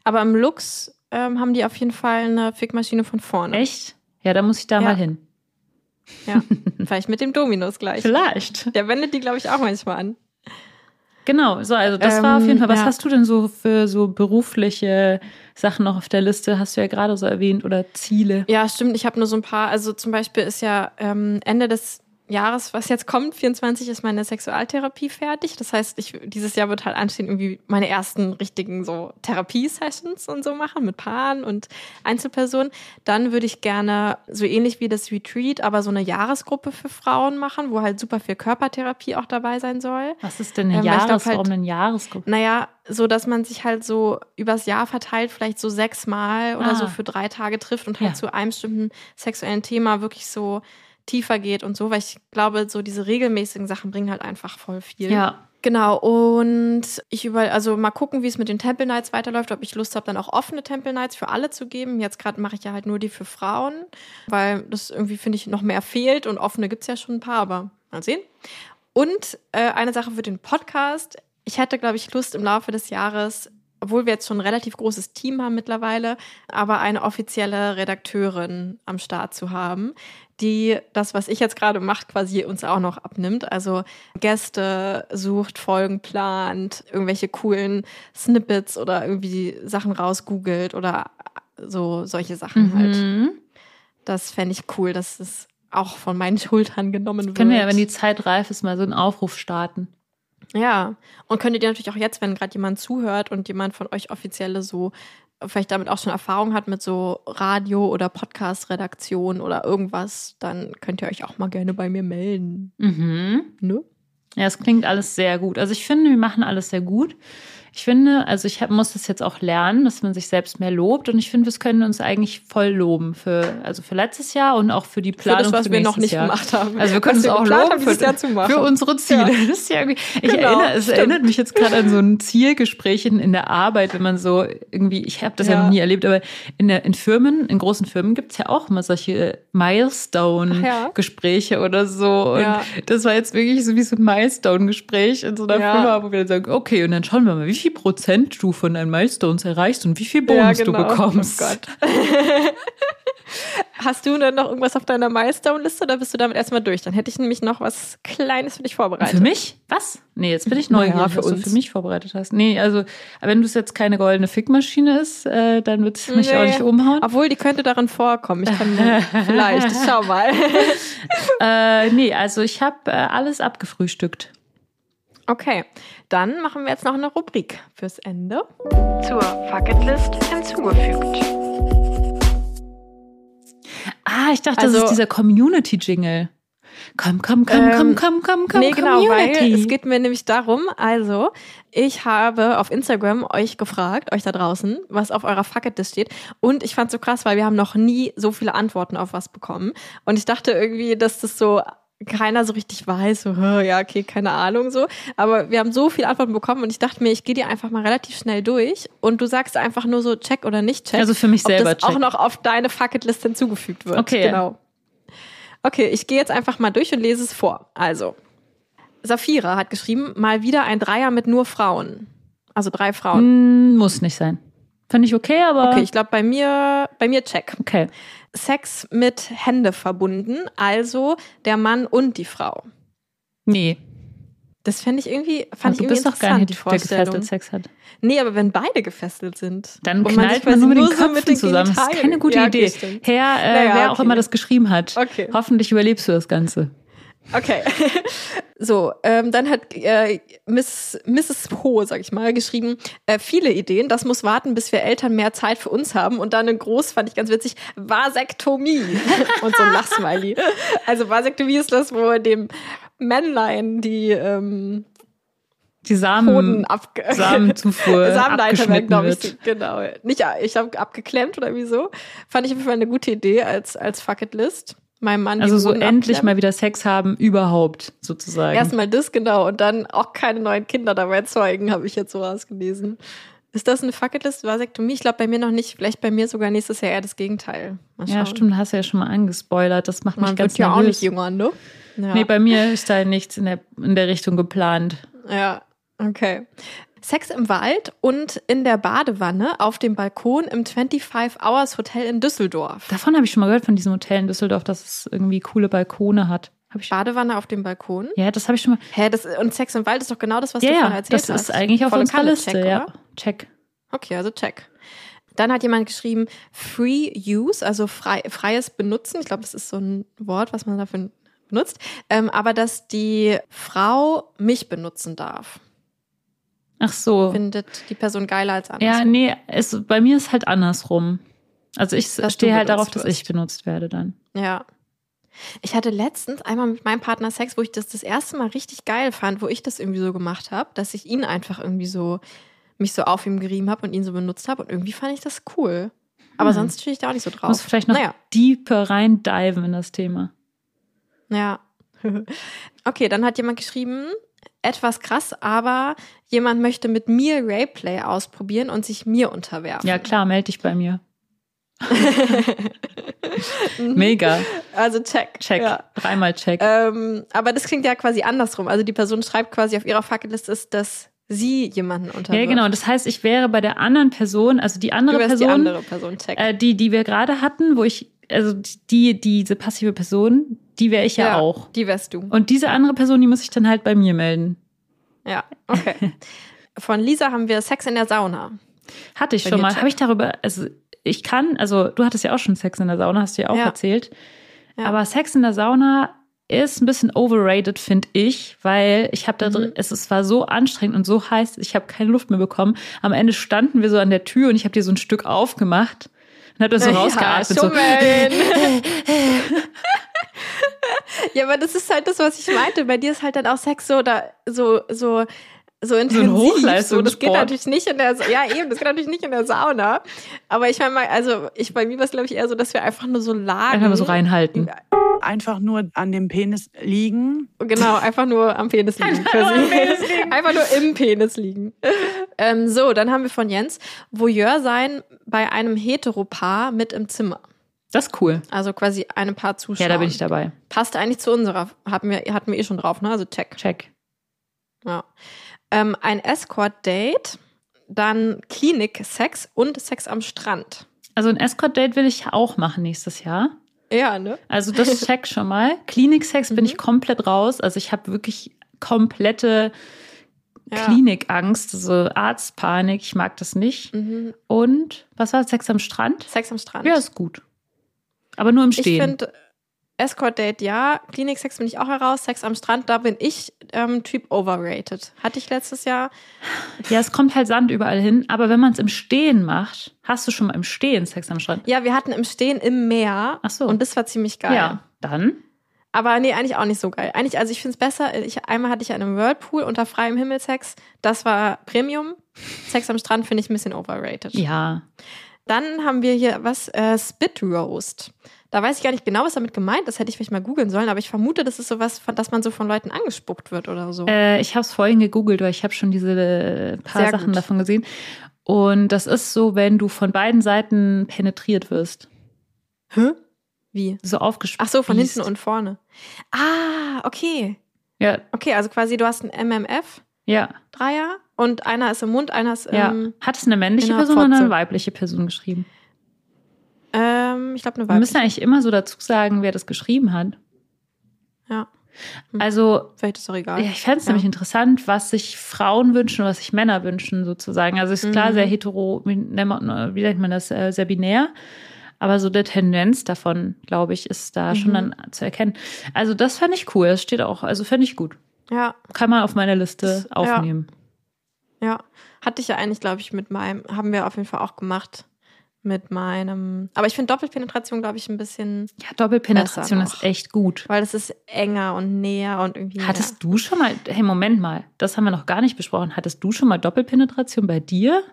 Aber im Lux ähm, haben die auf jeden Fall eine Fickmaschine von vorne. Echt? Ja, da muss ich da Ja. mal hin. Ja. Vielleicht mit dem Dominus gleich. Vielleicht. Der wendet die, glaube ich, auch manchmal an. Genau, so, also das war auf Ähm, jeden Fall. Was ja. hast du denn so für so berufliche Sachen noch auf der Liste? Hast du ja gerade so erwähnt oder Ziele? Ja, stimmt. Ich habe nur so ein paar. Also zum Beispiel ist ja ähm, Ende des Jahres, was jetzt kommt, 24, ist meine Sexualtherapie fertig. Das heißt, ich, dieses Jahr wird halt anstehen, irgendwie meine ersten richtigen so Therapie-Sessions und so machen mit Paaren und Einzelpersonen. Dann würde ich gerne so ähnlich wie das Retreat, aber so eine Jahresgruppe für Frauen machen, wo halt super viel Körpertherapie auch dabei sein soll. Was ist denn eine Ähm, Jahres, halt- eine Jahresgruppe? Naja, so dass man sich halt so übers Jahr verteilt, vielleicht so sechsmal oder Ah. so für drei Tage trifft und halt Ja. zu einem bestimmten sexuellen Thema wirklich so tiefer geht und so, weil ich glaube, so diese regelmäßigen Sachen bringen halt einfach voll viel. Ja, Genau, und ich über, also mal gucken, wie es mit den Temple Nights weiterläuft, ob ich Lust habe, dann auch offene Temple Nights für alle zu geben. Jetzt gerade mache ich ja halt nur die für Frauen, weil das irgendwie, finde ich, noch mehr fehlt und offene gibt's ja schon ein paar, aber mal sehen. Und äh, eine Sache für den Podcast. Ich hätte, glaube ich, Lust im Laufe des Jahres, obwohl wir jetzt schon ein relativ großes Team haben mittlerweile, aber eine offizielle Redakteurin am Start zu haben, die das, was ich jetzt gerade mache, quasi uns auch noch abnimmt. Also Gäste sucht, Folgen plant, irgendwelche coolen Snippets oder irgendwie Sachen rausgoogelt oder so solche Sachen halt. mhm. Das fände ich cool, dass es auch von meinen Schultern genommen wird. können wir ja, wenn die Zeit reif ist, mal so einen Aufruf starten. Ja, und könntet ihr natürlich auch jetzt, wenn gerade jemand zuhört und jemand von euch offizielle so vielleicht damit auch schon Erfahrung hat mit so Radio- oder Podcast-Redaktion oder irgendwas, dann könnt ihr euch auch mal gerne bei mir melden. Mhm. Ne? Ja, es klingt alles sehr gut. Also ich finde, wir machen alles sehr gut. Ich finde, also ich hab, muss das jetzt auch lernen, dass man sich selbst mehr lobt. Und ich finde, wir können uns eigentlich voll loben für, also für letztes Jahr und auch für die Für Planung das, was für wir noch nicht Jahr. gemacht haben. Also wir können uns auch loben für, für unsere Ziele. Ja. Das ist ja irgendwie, ich Genau, erinnere, es stimmt. erinnert mich jetzt gerade an so ein Zielgespräch in, in der Arbeit, wenn man so irgendwie, ich habe das ja. Ja. noch nie erlebt, aber in, der, in Firmen, in großen Firmen gibt's ja auch immer solche Milestone-Gespräche oder so. Und Ja. das war jetzt wirklich so wie so ein Milestone-Gespräch in so einer Ja. Firma, wo wir dann sagen, okay, und dann schauen wir mal, wie viel Prozent du von deinen Milestones erreichst und wie viel Ja, Bonus genau. du bekommst. Oh Gott. Hast du denn noch irgendwas auf deiner Milestone-Liste oder bist du damit erstmal durch? Dann hätte ich nämlich noch was Kleines für dich vorbereitet. Für mich? Was? Nee, jetzt bin ich Naja, neugierig, für was du uns. für mich vorbereitet hast. Nee, also, wenn du es jetzt keine goldene Fickmaschine ist, äh, dann wird es mich auch Nee. nicht umhauen. Obwohl, die könnte darin vorkommen. Ich kann vielleicht, ich schau mal. Äh, nee, also ich habe äh, alles abgefrühstückt. Okay, dann machen wir jetzt noch eine Rubrik fürs Ende. Zur Fucketlist hinzugefügt. Ah, ich dachte, das Also- ist dieser Community-Jingle. Komm, komm, komm, Ähm, komm, komm, komm, komm, nee, genau, weil Community. es geht mir nämlich darum, also ich habe auf Instagram euch gefragt, euch da draußen, was auf eurer Fucketlist steht und ich fand so krass, weil wir haben noch nie so viele Antworten auf was bekommen und ich dachte irgendwie, dass das so keiner so richtig weiß, so, "Hä, ja, okay, keine Ahnung, so. Aber wir haben so viele Antworten bekommen und ich dachte mir, ich gehe die einfach mal relativ schnell durch und du sagst einfach nur so check oder nicht check. Also für mich ob selber das auch check. noch auf deine Fucketlist hinzugefügt wird. Okay. Genau. Okay, ich gehe jetzt einfach mal durch und lese es vor. Also, Safira hat geschrieben, mal wieder ein Dreier mit nur Frauen. Also drei Frauen. Hm, muss nicht sein. Finde ich okay, aber Okay, ich glaube bei mir, bei mir check. okay. Sex mit Hände verbunden, also der Mann und die Frau. Nee, Das fände ich irgendwie, fand du ich irgendwie bist doch gar nicht die der, der Vorstellung. gefesselt Sex hat. Nee, aber wenn beide gefesselt sind. Dann und knallt man quasi nur mit den so Köpfen mit den zusammen. Das ist keine gute Ja, Idee. Okay, stimmt. Herr, äh, Naja, wer auch okay. immer das geschrieben hat, Okay. hoffentlich überlebst du das Ganze. Okay. So, ähm, dann hat äh, Miss, Mrs. Ho, sag ich mal, geschrieben, äh, viele Ideen, das muss warten, bis wir Eltern mehr Zeit für uns haben. Und dann in groß, fand ich ganz witzig, Vasektomie. Und so ein Lachsmiley. Also Vasektomie ist das, wo dem Männlein die, ähm, Die Samen, Samenzufuhr Samenleiter werden, abgeschnitten glaube ich, wird. genau. Nicht, ich habe abgeklemmt oder wieso. Fand ich auf jeden Fall eine gute Idee als, als Fuck-It-List. Meinem Mann Also so endlich mal wieder Sex haben, überhaupt, sozusagen. Erstmal das, genau. Und dann auch keine neuen Kinder dabei zeugen, habe ich jetzt so rausgelesen. Ist das eine Fucketlist Vasektomie? Ich glaube bei mir noch nicht. Vielleicht bei mir sogar nächstes Jahr eher das Gegenteil. Ja, stimmt, hast du ja schon mal angespoilert. Das macht mich Man ganz wird ja auch nervös. nicht jünger, ne? Ja. Nee, bei mir ist da nichts in der, in der Richtung geplant. ja, okay. Sex im Wald und in der Badewanne auf dem Balkon im 25 Hours Hotel in Düsseldorf. Davon habe ich schon mal gehört, von diesem Hotel in Düsseldorf, dass es irgendwie coole Balkone hat. Hab ich, Badewanne auf dem Balkon? ja, das habe ich schon mal. Hä, das, und Sex im Wald ist doch genau das, was ja, du vorhin ja, erzählt das hast. ist eigentlich auf Volle unserer Liste. check, ja, check. Okay, also check. Dann hat jemand geschrieben, Free Use, also frei, freies Benutzen. Ich glaube, das ist so ein Wort, was man dafür benutzt. Ähm, aber dass die Frau mich benutzen darf. Ach so. Findet die Person geiler als anders. Ja, nee, es, bei mir ist halt andersrum. Also ich stehe halt darauf, dass ich benutzt werde dann. Ja. Ich hatte letztens einmal mit meinem Partner Sex, wo ich das das erste Mal richtig geil fand, wo ich das irgendwie so gemacht habe, dass ich ihn einfach irgendwie so, mich so auf ihm gerieben habe und ihn so benutzt habe. Und irgendwie fand ich das cool. Aber Hm. sonst stehe ich da auch nicht so drauf. Muss vielleicht noch Naja. deeper rein diven in das Thema. Ja. Okay, dann hat jemand geschrieben, etwas krass, aber jemand möchte mit mir Rayplay ausprobieren und sich mir unterwerfen. Ja, klar, melde dich bei mir. Mega. Also check. Check. Ja. Dreimal check. Ähm, aber das klingt ja quasi andersrum. Also die Person schreibt quasi auf ihrer Fucketliste ist, dass sie jemanden unterwirft. ja, genau. Das heißt, ich wäre bei der anderen Person, also die andere wärst die Person, andere Person, check. äh, die, die wir gerade hatten, wo ich, also die, diese passive Person, die wäre ich ja, auch. Die wärst du. Und diese andere Person, die muss ich dann halt bei mir melden. Ja, okay. Von Lisa haben wir Sex in der Sauna. Hatte ich Bei schon mal. Habe ich darüber, also ich kann, also du hattest ja auch schon Sex in der Sauna, hast du ja auch Ja. erzählt. Ja. Aber Sex in der Sauna ist ein bisschen overrated, finde ich, weil ich habe da drin, Mhm. es, es war so anstrengend und so heiß, ich habe keine Luft mehr bekommen. Am Ende standen wir so an der Tür und ich habe dir so ein Stück aufgemacht und habe das so rausgeatmet. Ja, so. ja, aber das ist halt das, was ich meinte. Bei dir ist halt dann auch Sex so da so so so intensiv. so, das geht natürlich nicht in der ja eben, das geht natürlich nicht in der Sauna. Aber ich meine mal, also ich bei mir war es glaube ich eher so, dass wir einfach nur so lagen. Einfach mal so reinhalten. Einfach nur an dem Penis liegen. Genau, einfach nur am Penis liegen. quasi. einfach nur im Penis liegen. ähm, so, dann haben wir von Jens Voyeur sein bei einem Heteropaar mit im Zimmer. Das ist cool. Also quasi einem Paar Zuschauer. Ja, da bin ich dabei. Passt eigentlich zu unserer. Hatten wir, hatten wir eh schon drauf, ne? Also check. Check. Ja. Ähm, ein Escort-Date, dann Klinik-Sex und Sex am Strand. Also ein Escort-Date will ich auch machen nächstes Jahr. Ja, ne? Also das check schon mal. Kliniksex bin Mhm. ich komplett raus. Also ich habe wirklich komplette Ja. Klinikangst, so Arztpanik. Ich mag das nicht. Mhm. Und was war? Sex am Strand? Sex am Strand. Ja, ist gut. Aber nur im ich Stehen. finde, Escort-Date ja, Klinik-Sex bin ich auch heraus, Sex am Strand, da bin ich ähm, Typ overrated. Hatte ich letztes Jahr. ja, es kommt halt Sand überall hin. Aber wenn man es im Stehen macht, hast du schon mal im Stehen Sex am Strand? Ja, wir hatten im Stehen im Meer. Ach so. Und das war ziemlich geil. Ja, dann. Aber nee, eigentlich auch nicht so geil. Eigentlich, also ich finde es besser. Ich, einmal hatte ich einen Whirlpool unter freiem Himmel Sex. Das war Premium. Sex am Strand finde ich ein bisschen overrated. Ja. Dann haben wir hier was, äh, Spit Roast. Da weiß ich gar nicht genau, was damit gemeint ist. Hätte ich vielleicht mal googeln sollen. Aber ich vermute, das ist sowas, dass man so von Leuten angespuckt wird oder so. Äh, ich habe es vorhin gegoogelt, weil ich habe schon diese äh, paar Sehr Sachen gut. davon gesehen. Und das ist so, wenn du von beiden Seiten penetriert wirst. Hä? Wie? So aufgespießt. Ach so, von hinten und vorne. Ah, okay. Ja, Okay, also quasi du hast einen MMF, ja, Dreier, und einer ist im Mund, einer ist ja. ähm, Hat es eine männliche Person oder Fotze. eine weibliche Person geschrieben? ähm, ich glaube eine Wir weibliche. müssen eigentlich immer so dazu sagen, wer das geschrieben hat. Ja. Hm. Also, Vielleicht ist doch egal. ja, ich fände es Ja. nämlich interessant, was sich Frauen wünschen und was sich Männer wünschen, sozusagen. Also, ist klar Mhm. sehr hetero, wie nennt man, das, äh, sehr binär. Aber so der Tendenz davon, glaube ich, ist da schon Mhm. dann zu erkennen. Also, das fände ich cool. Das steht auch, also fände ich gut. Ja, Kann man auf meiner Liste Das- ja. aufnehmen. ja. Hatte ich ja eigentlich, glaube ich, mit meinem, haben wir auf jeden Fall auch gemacht. mit meinem. Aber ich finde Doppelpenetration, glaube ich, ein bisschen, Ja, Doppelpenetration ist echt gut. weil es ist enger und näher und irgendwie. Hattest du schon mal, hey, Moment mal, das haben wir noch gar nicht besprochen. Hattest du schon mal Doppelpenetration bei dir?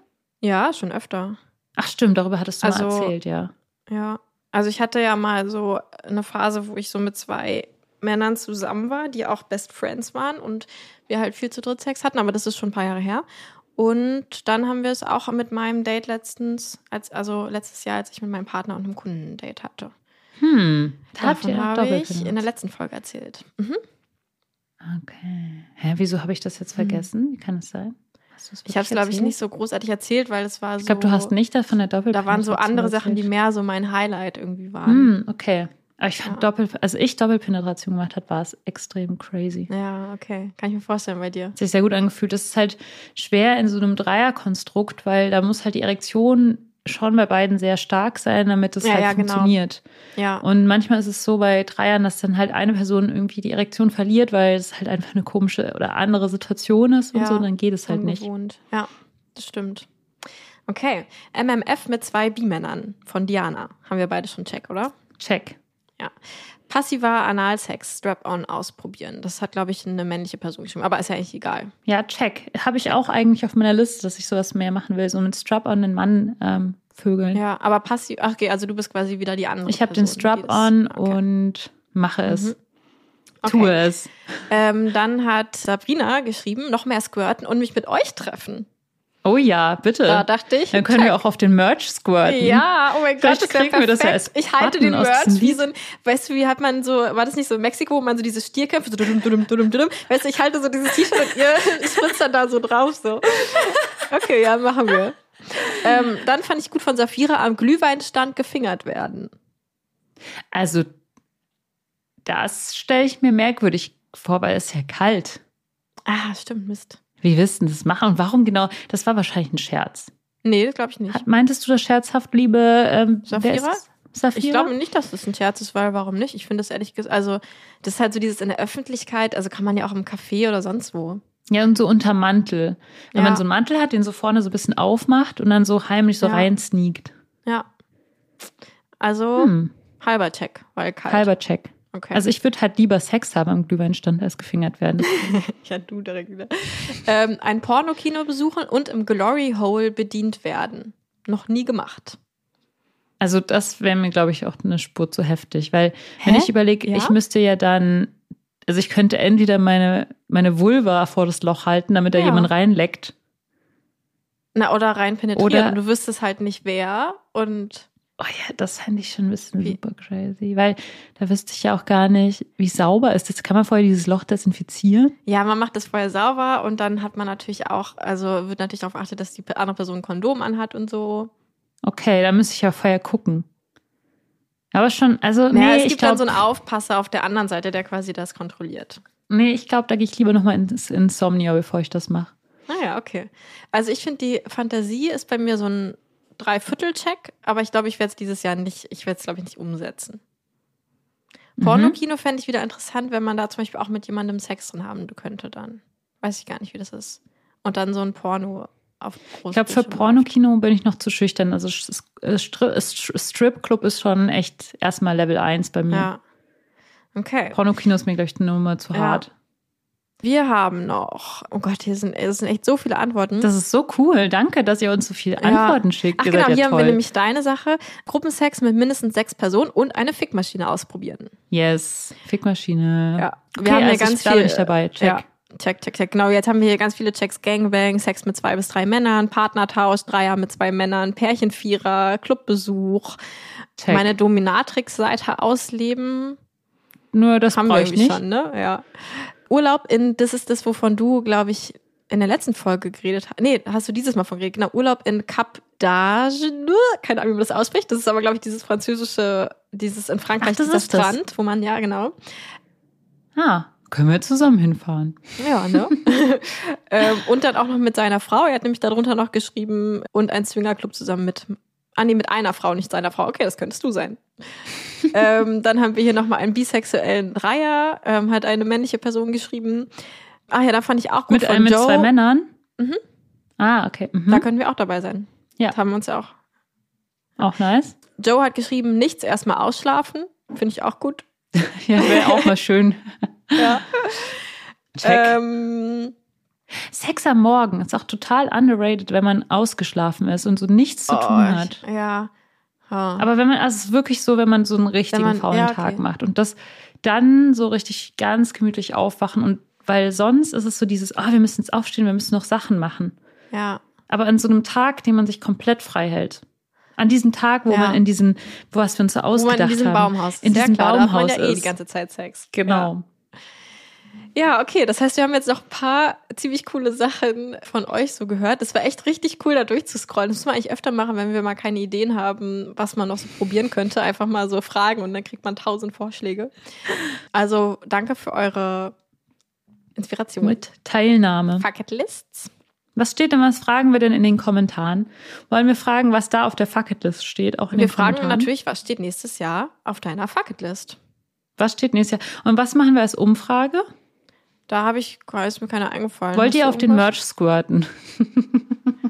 ja, schon öfter. Ach stimmt, darüber hattest du mal Also- erzählt, ja. Ja. Also ich hatte ja mal so eine Phase, wo ich so mit zwei Männern zusammen war, die auch Best Friends waren und wir halt viel zu dritt Sex hatten, aber das ist schon ein paar Jahre her. Und dann haben wir es auch mit meinem Date letztens, als, also letztes Jahr, als ich mit meinem Partner und einem Kunden ein Date hatte. Hm, da Davon habe ich in der letzten Folge erzählt. Mhm. Okay. Hä, wieso habe ich das jetzt vergessen? Wie kann es sein? Ich habe es, glaube ich, nicht so großartig erzählt, weil es war so. Ich glaube, du hast nicht davon der Da Doppelpenetration waren so andere Sachen, die erzählt. mehr so mein Highlight irgendwie waren. Hm, okay. Aber ich fand Ja. Doppel, also ich Doppelpenetration gemacht habe, war es extrem crazy. Ja, okay. Kann ich mir vorstellen bei dir. Hat sich sehr gut angefühlt. Das ist halt schwer in so einem Dreierkonstrukt, weil da muss halt die Erektion schon bei beiden sehr stark sein, damit es Ja, halt ja, genau. funktioniert. Ja. Und manchmal ist es so bei Dreiern, dass dann halt eine Person irgendwie die Erektion verliert, weil es halt einfach eine komische oder andere Situation ist und Ja, so, und dann geht es halt nicht. Ungewohnt. Ja, das stimmt. Okay. MMF mit zwei B-Männern von Diana. Haben wir beide schon check, oder? Check. Passiver Analsex, Strap-on ausprobieren. Das hat, glaube ich, eine männliche Person geschrieben. Aber ist ja eigentlich egal. Ja, check. Habe ich auch eigentlich auf meiner Liste, dass ich sowas mehr machen will, so mit Strap-on den Mann ähm, vögeln. Ja, aber passiv. Ach, okay, also du bist quasi wieder die andere. ich habe den Strap-on okay. und mache es. Mhm. Tue Okay. es. Ähm, dann hat Sabrina geschrieben, noch mehr squirten und mich mit euch treffen. Oh ja, bitte. Da dachte ich. Dann können wir auch auf den Merch squirten. Ja, oh mein Gott, das kriegen wir das ja als ich halte den Merch wie so ein, weißt du, wie hat man so, war das nicht so in Mexiko, wo man so diese Stierkämpfe, so dudum, dudum, dudum, dudum. Weißt du, ich halte so dieses T-Shirt und ihr spritzt dann da so drauf, so. Okay, ja, machen wir. Ähm, dann fand ich gut von Safira am Glühweinstand gefingert werden. Also, das stelle ich mir merkwürdig vor, weil es ja kalt. Ah, stimmt, Mist. Wie willst du das machen? Und warum genau? Das war wahrscheinlich ein Scherz. Nee, das glaube ich nicht. Hat, meintest du das scherzhaft, liebe ähm, Safira? Safira? Ich glaube nicht, dass das ein Scherz ist, weil warum nicht? Ich finde das ehrlich gesagt, also das ist halt so dieses in der Öffentlichkeit, also kann man ja auch im Café oder sonst wo. Ja, und so unter Mantel. Wenn Ja. man so einen Mantel hat, den so vorne so ein bisschen aufmacht und dann so heimlich so Ja. rein sneakt. Ja. Also Hm, halber Check, weil kalt. halber Check. Okay. Also ich würde halt lieber Sex haben am Glühweinstand als gefingert werden. ja, du direkt wieder. ähm, ein Pornokino besuchen und im Glory Hole bedient werden. Noch nie gemacht. Also das wäre mir, glaube ich, auch eine Spur zu heftig, weil wenn Hä? ich überlege, Ja? ich müsste ja dann, also ich könnte entweder meine, meine Vulva vor das Loch halten, damit da Ja. jemand reinleckt. Na, oder rein penetrieren. Oder- und du wüsstest halt nicht wer. Und Oh ja, das fände ich schon ein bisschen Wie? super crazy, weil da wüsste ich ja auch gar nicht, wie sauber ist das. Kann man vorher dieses Loch desinfizieren? ja, man macht das vorher sauber und dann hat man natürlich auch, also wird natürlich darauf achtet, dass die andere Person ein Kondom anhat und so. Okay, da müsste ich ja vorher gucken. Aber schon, also Naja, nee, es ich gibt dann glaube, so einen Aufpasser auf der anderen Seite, der quasi das kontrolliert. nee, ich glaube, da gehe ich lieber nochmal ins Insomnia, bevor ich das mache. Naja, okay. Also ich finde, die Fantasie ist bei mir so ein Dreiviertel-Check, aber ich glaube, ich werde es dieses Jahr nicht, ich werde es, glaube ich, nicht umsetzen. Mhm. Pornokino fände ich wieder interessant, wenn man da zum Beispiel auch mit jemandem Sex drin haben könnte dann. Weiß ich gar nicht, wie das ist. Und dann so ein Porno auf Ich glaube, für Pornokino bin ich noch zu schüchtern. Also Strip-Club ist schon echt erstmal Level 1 bei mir. Ja. Okay. Pornokino ist mir, glaube ich, eine Nummer zu Ja. hart. Wir haben noch, oh Gott, hier sind, es sind echt so viele Antworten. Das ist so cool. Danke, dass ihr uns so viele Antworten schickt. Ach ihr genau, seid ja hier haben toll. wir nämlich deine Sache. Gruppensex mit mindestens sechs Personen und eine Fickmaschine ausprobieren. yes, Fickmaschine. Ja. Okay, also ich, da bin ich dabei. Check. Ja. Check, check, check. Genau, jetzt haben wir hier ganz viele Checks. Gangbang, Sex mit zwei bis drei Männern, Partnertausch, Dreier mit zwei Männern, Pärchenvierer, Clubbesuch, Check. meine Dominatrix-Seite ausleben. Nur das haben wir ich nicht. schon, ne? Ja. Urlaub in, das ist das, wovon du, glaube ich, in der letzten Folge geredet hast. Nee, hast du dieses Mal von geredet. Genau, Urlaub in Cap d'Agde. Keine Ahnung, wie man das ausspricht. Das ist aber, glaube ich, dieses französische, dieses in Frankreich, Ach, das dieser ist das. Strand, wo man, ja, genau. Ah, können wir zusammen hinfahren. Ja, ne? ähm, und dann auch noch mit seiner Frau. Er hat nämlich darunter noch geschrieben und ein Swingerclub zusammen mit, ah nee, mit einer Frau, nicht seiner Frau. Okay, das könntest du sein. ähm, dann haben wir hier nochmal einen bisexuellen Dreier, ähm, hat eine männliche Person geschrieben. Ach ja, da fand ich auch gut Mit, von äh, mit Joe. zwei Männern? Mhm. Ah, okay. Mhm. Da können wir auch dabei sein. Ja. Das haben wir uns ja auch. Auch nice. Joe hat geschrieben, nichts erstmal ausschlafen. Finde ich auch gut. Ja, wäre auch mal schön. Ja. Check. Ähm, Sex am Morgen ist auch total underrated, wenn man ausgeschlafen ist und so nichts zu oh, tun hat. ich- Ja. Ja. Aber wenn man, also es ist wirklich so, wenn man so einen richtigen man- faulen ja, okay. Tag macht und das dann so richtig ganz gemütlich aufwachen und weil sonst ist es so dieses, ah, wir müssen jetzt aufstehen, wir müssen noch Sachen machen. ja. Aber an so einem Tag, den man sich komplett frei hält. An diesem Tag, wo Ja. man in diesen, wo was wir uns so ausgedacht man in diesem haben. Baumhaus. In ja, diesem klar, da hat man Baumhaus ja eh die ganze Zeit Sex. Genau. Ja, okay. Das heißt, wir haben jetzt noch ein paar ziemlich coole Sachen von euch so gehört. Das war echt richtig cool, da durchzuscrollen. Das müssen wir eigentlich öfter machen, wenn wir mal keine Ideen haben, was man noch so probieren könnte. Einfach mal so fragen und dann kriegt man tausend Vorschläge. Also danke für eure Inspiration. Mit Teilnahme. Bucket Lists. Was steht denn, was fragen wir denn in den Kommentaren? Wollen wir fragen, was da auf der Fucketlist steht? Auch in Wir den fragen Kommentaren? natürlich, was steht nächstes Jahr auf deiner Bucket List? Was steht nächstes Jahr? Und was machen wir als Umfrage? Da habe ich, ist mir keiner eingefallen. Wollt Hast ihr auf den irgendwas? Merch squirten?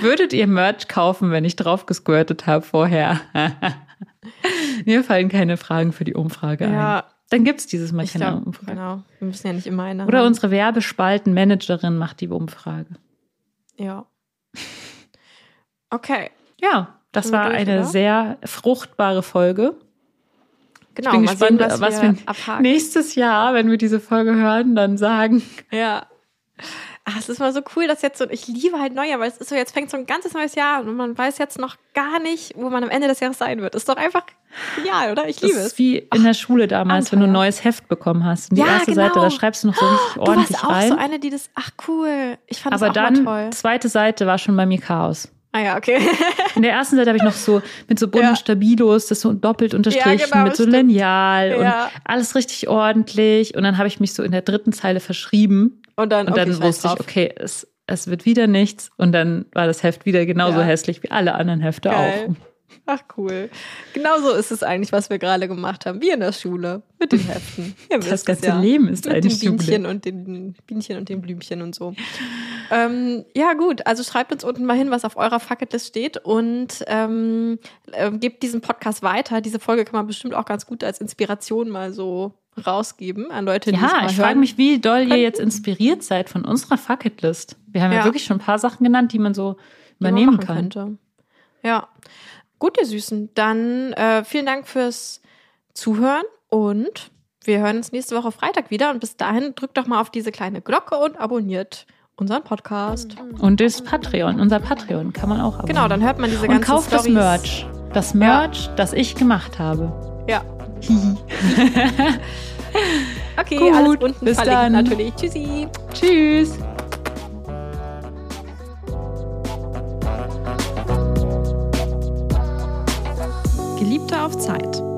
Würdet ihr Merch kaufen, wenn ich drauf gesquirtet habe vorher? Mir fallen keine Fragen für die Umfrage ein. Ja, Dann gibt es dieses Mal ich keine glaube, Umfrage. genau. Wir müssen ja nicht immer eine Oder haben. unsere Werbespaltenmanagerin macht die Umfrage. Ja. Okay. Ja, das war eine oder? sehr fruchtbare Folge. Genau, bin mal gespannt, sehen, was, was wir abhaken. Nächstes Jahr, wenn wir diese Folge hören, dann sagen. Ja. Ach, es ist mal so cool, dass jetzt so, ich liebe halt Neujahr, weil es ist so, jetzt fängt so ein ganzes neues Jahr an und man weiß jetzt noch gar nicht, wo man am Ende des Jahres sein wird. Ist doch einfach genial, oder? Ich Das liebe ist es. wie in der Schule damals, wenn du ein neues Heft bekommen hast. Und die Ja, erste genau. Seite, da schreibst du noch so richtig Du ordentlich warst auch rein. so eine, die das, ach cool, ich fand Aber das auch dann, toll. zweite Seite war schon bei mir Chaos. Ah ja, okay. In der ersten Seite habe ich noch so mit so bunten Ja. Stabilos, das so doppelt unterstrichen, genau, mit so stimmt. Lineal und Ja. alles richtig ordentlich. Und dann habe ich mich so in der dritten Zeile verschrieben. Und dann, Und okay, dann scheiß wusste ich, okay, es, es wird wieder nichts. Und dann war das Heft wieder genauso Ja. hässlich wie alle anderen Hefte Geil. auch. Ach cool. Genau so ist es eigentlich, was wir gerade gemacht haben. Wie in der Schule. Mit den Heften. Ihr Das ganze ja. Leben ist mit eine den Schule. Bienchen und den Bienchen und den Blümchen und so. ähm, ja, gut. Also schreibt uns unten mal hin, was auf eurer Fucketlist steht und ähm, äh, gebt diesen Podcast weiter. Diese Folge kann man bestimmt auch ganz gut als Inspiration mal so rausgeben an Leute, die es Ja, ich frage mich, wie doll ihr könnten. jetzt inspiriert seid von unserer Fucketlist. Wir haben ja, Ja. wirklich schon ein paar Sachen genannt, die man so übernehmen kann. Könnte. Ja. Gut, ihr Süßen. Dann äh, vielen Dank fürs Zuhören und wir hören uns nächste Woche Freitag wieder. Und bis dahin drückt doch mal auf diese kleine Glocke und abonniert unseren Podcast. Und das Patreon, unser Patreon kann man auch abonnieren. Genau, dann hört man diese Und ganzen kauft das Storys. Merch. Das Merch, das ich gemacht habe. Ja. Hihi. Okay, Gut, alles unten bis verlinkt dann. natürlich. Tschüssi. Tschüss. Geliebte auf Zeit.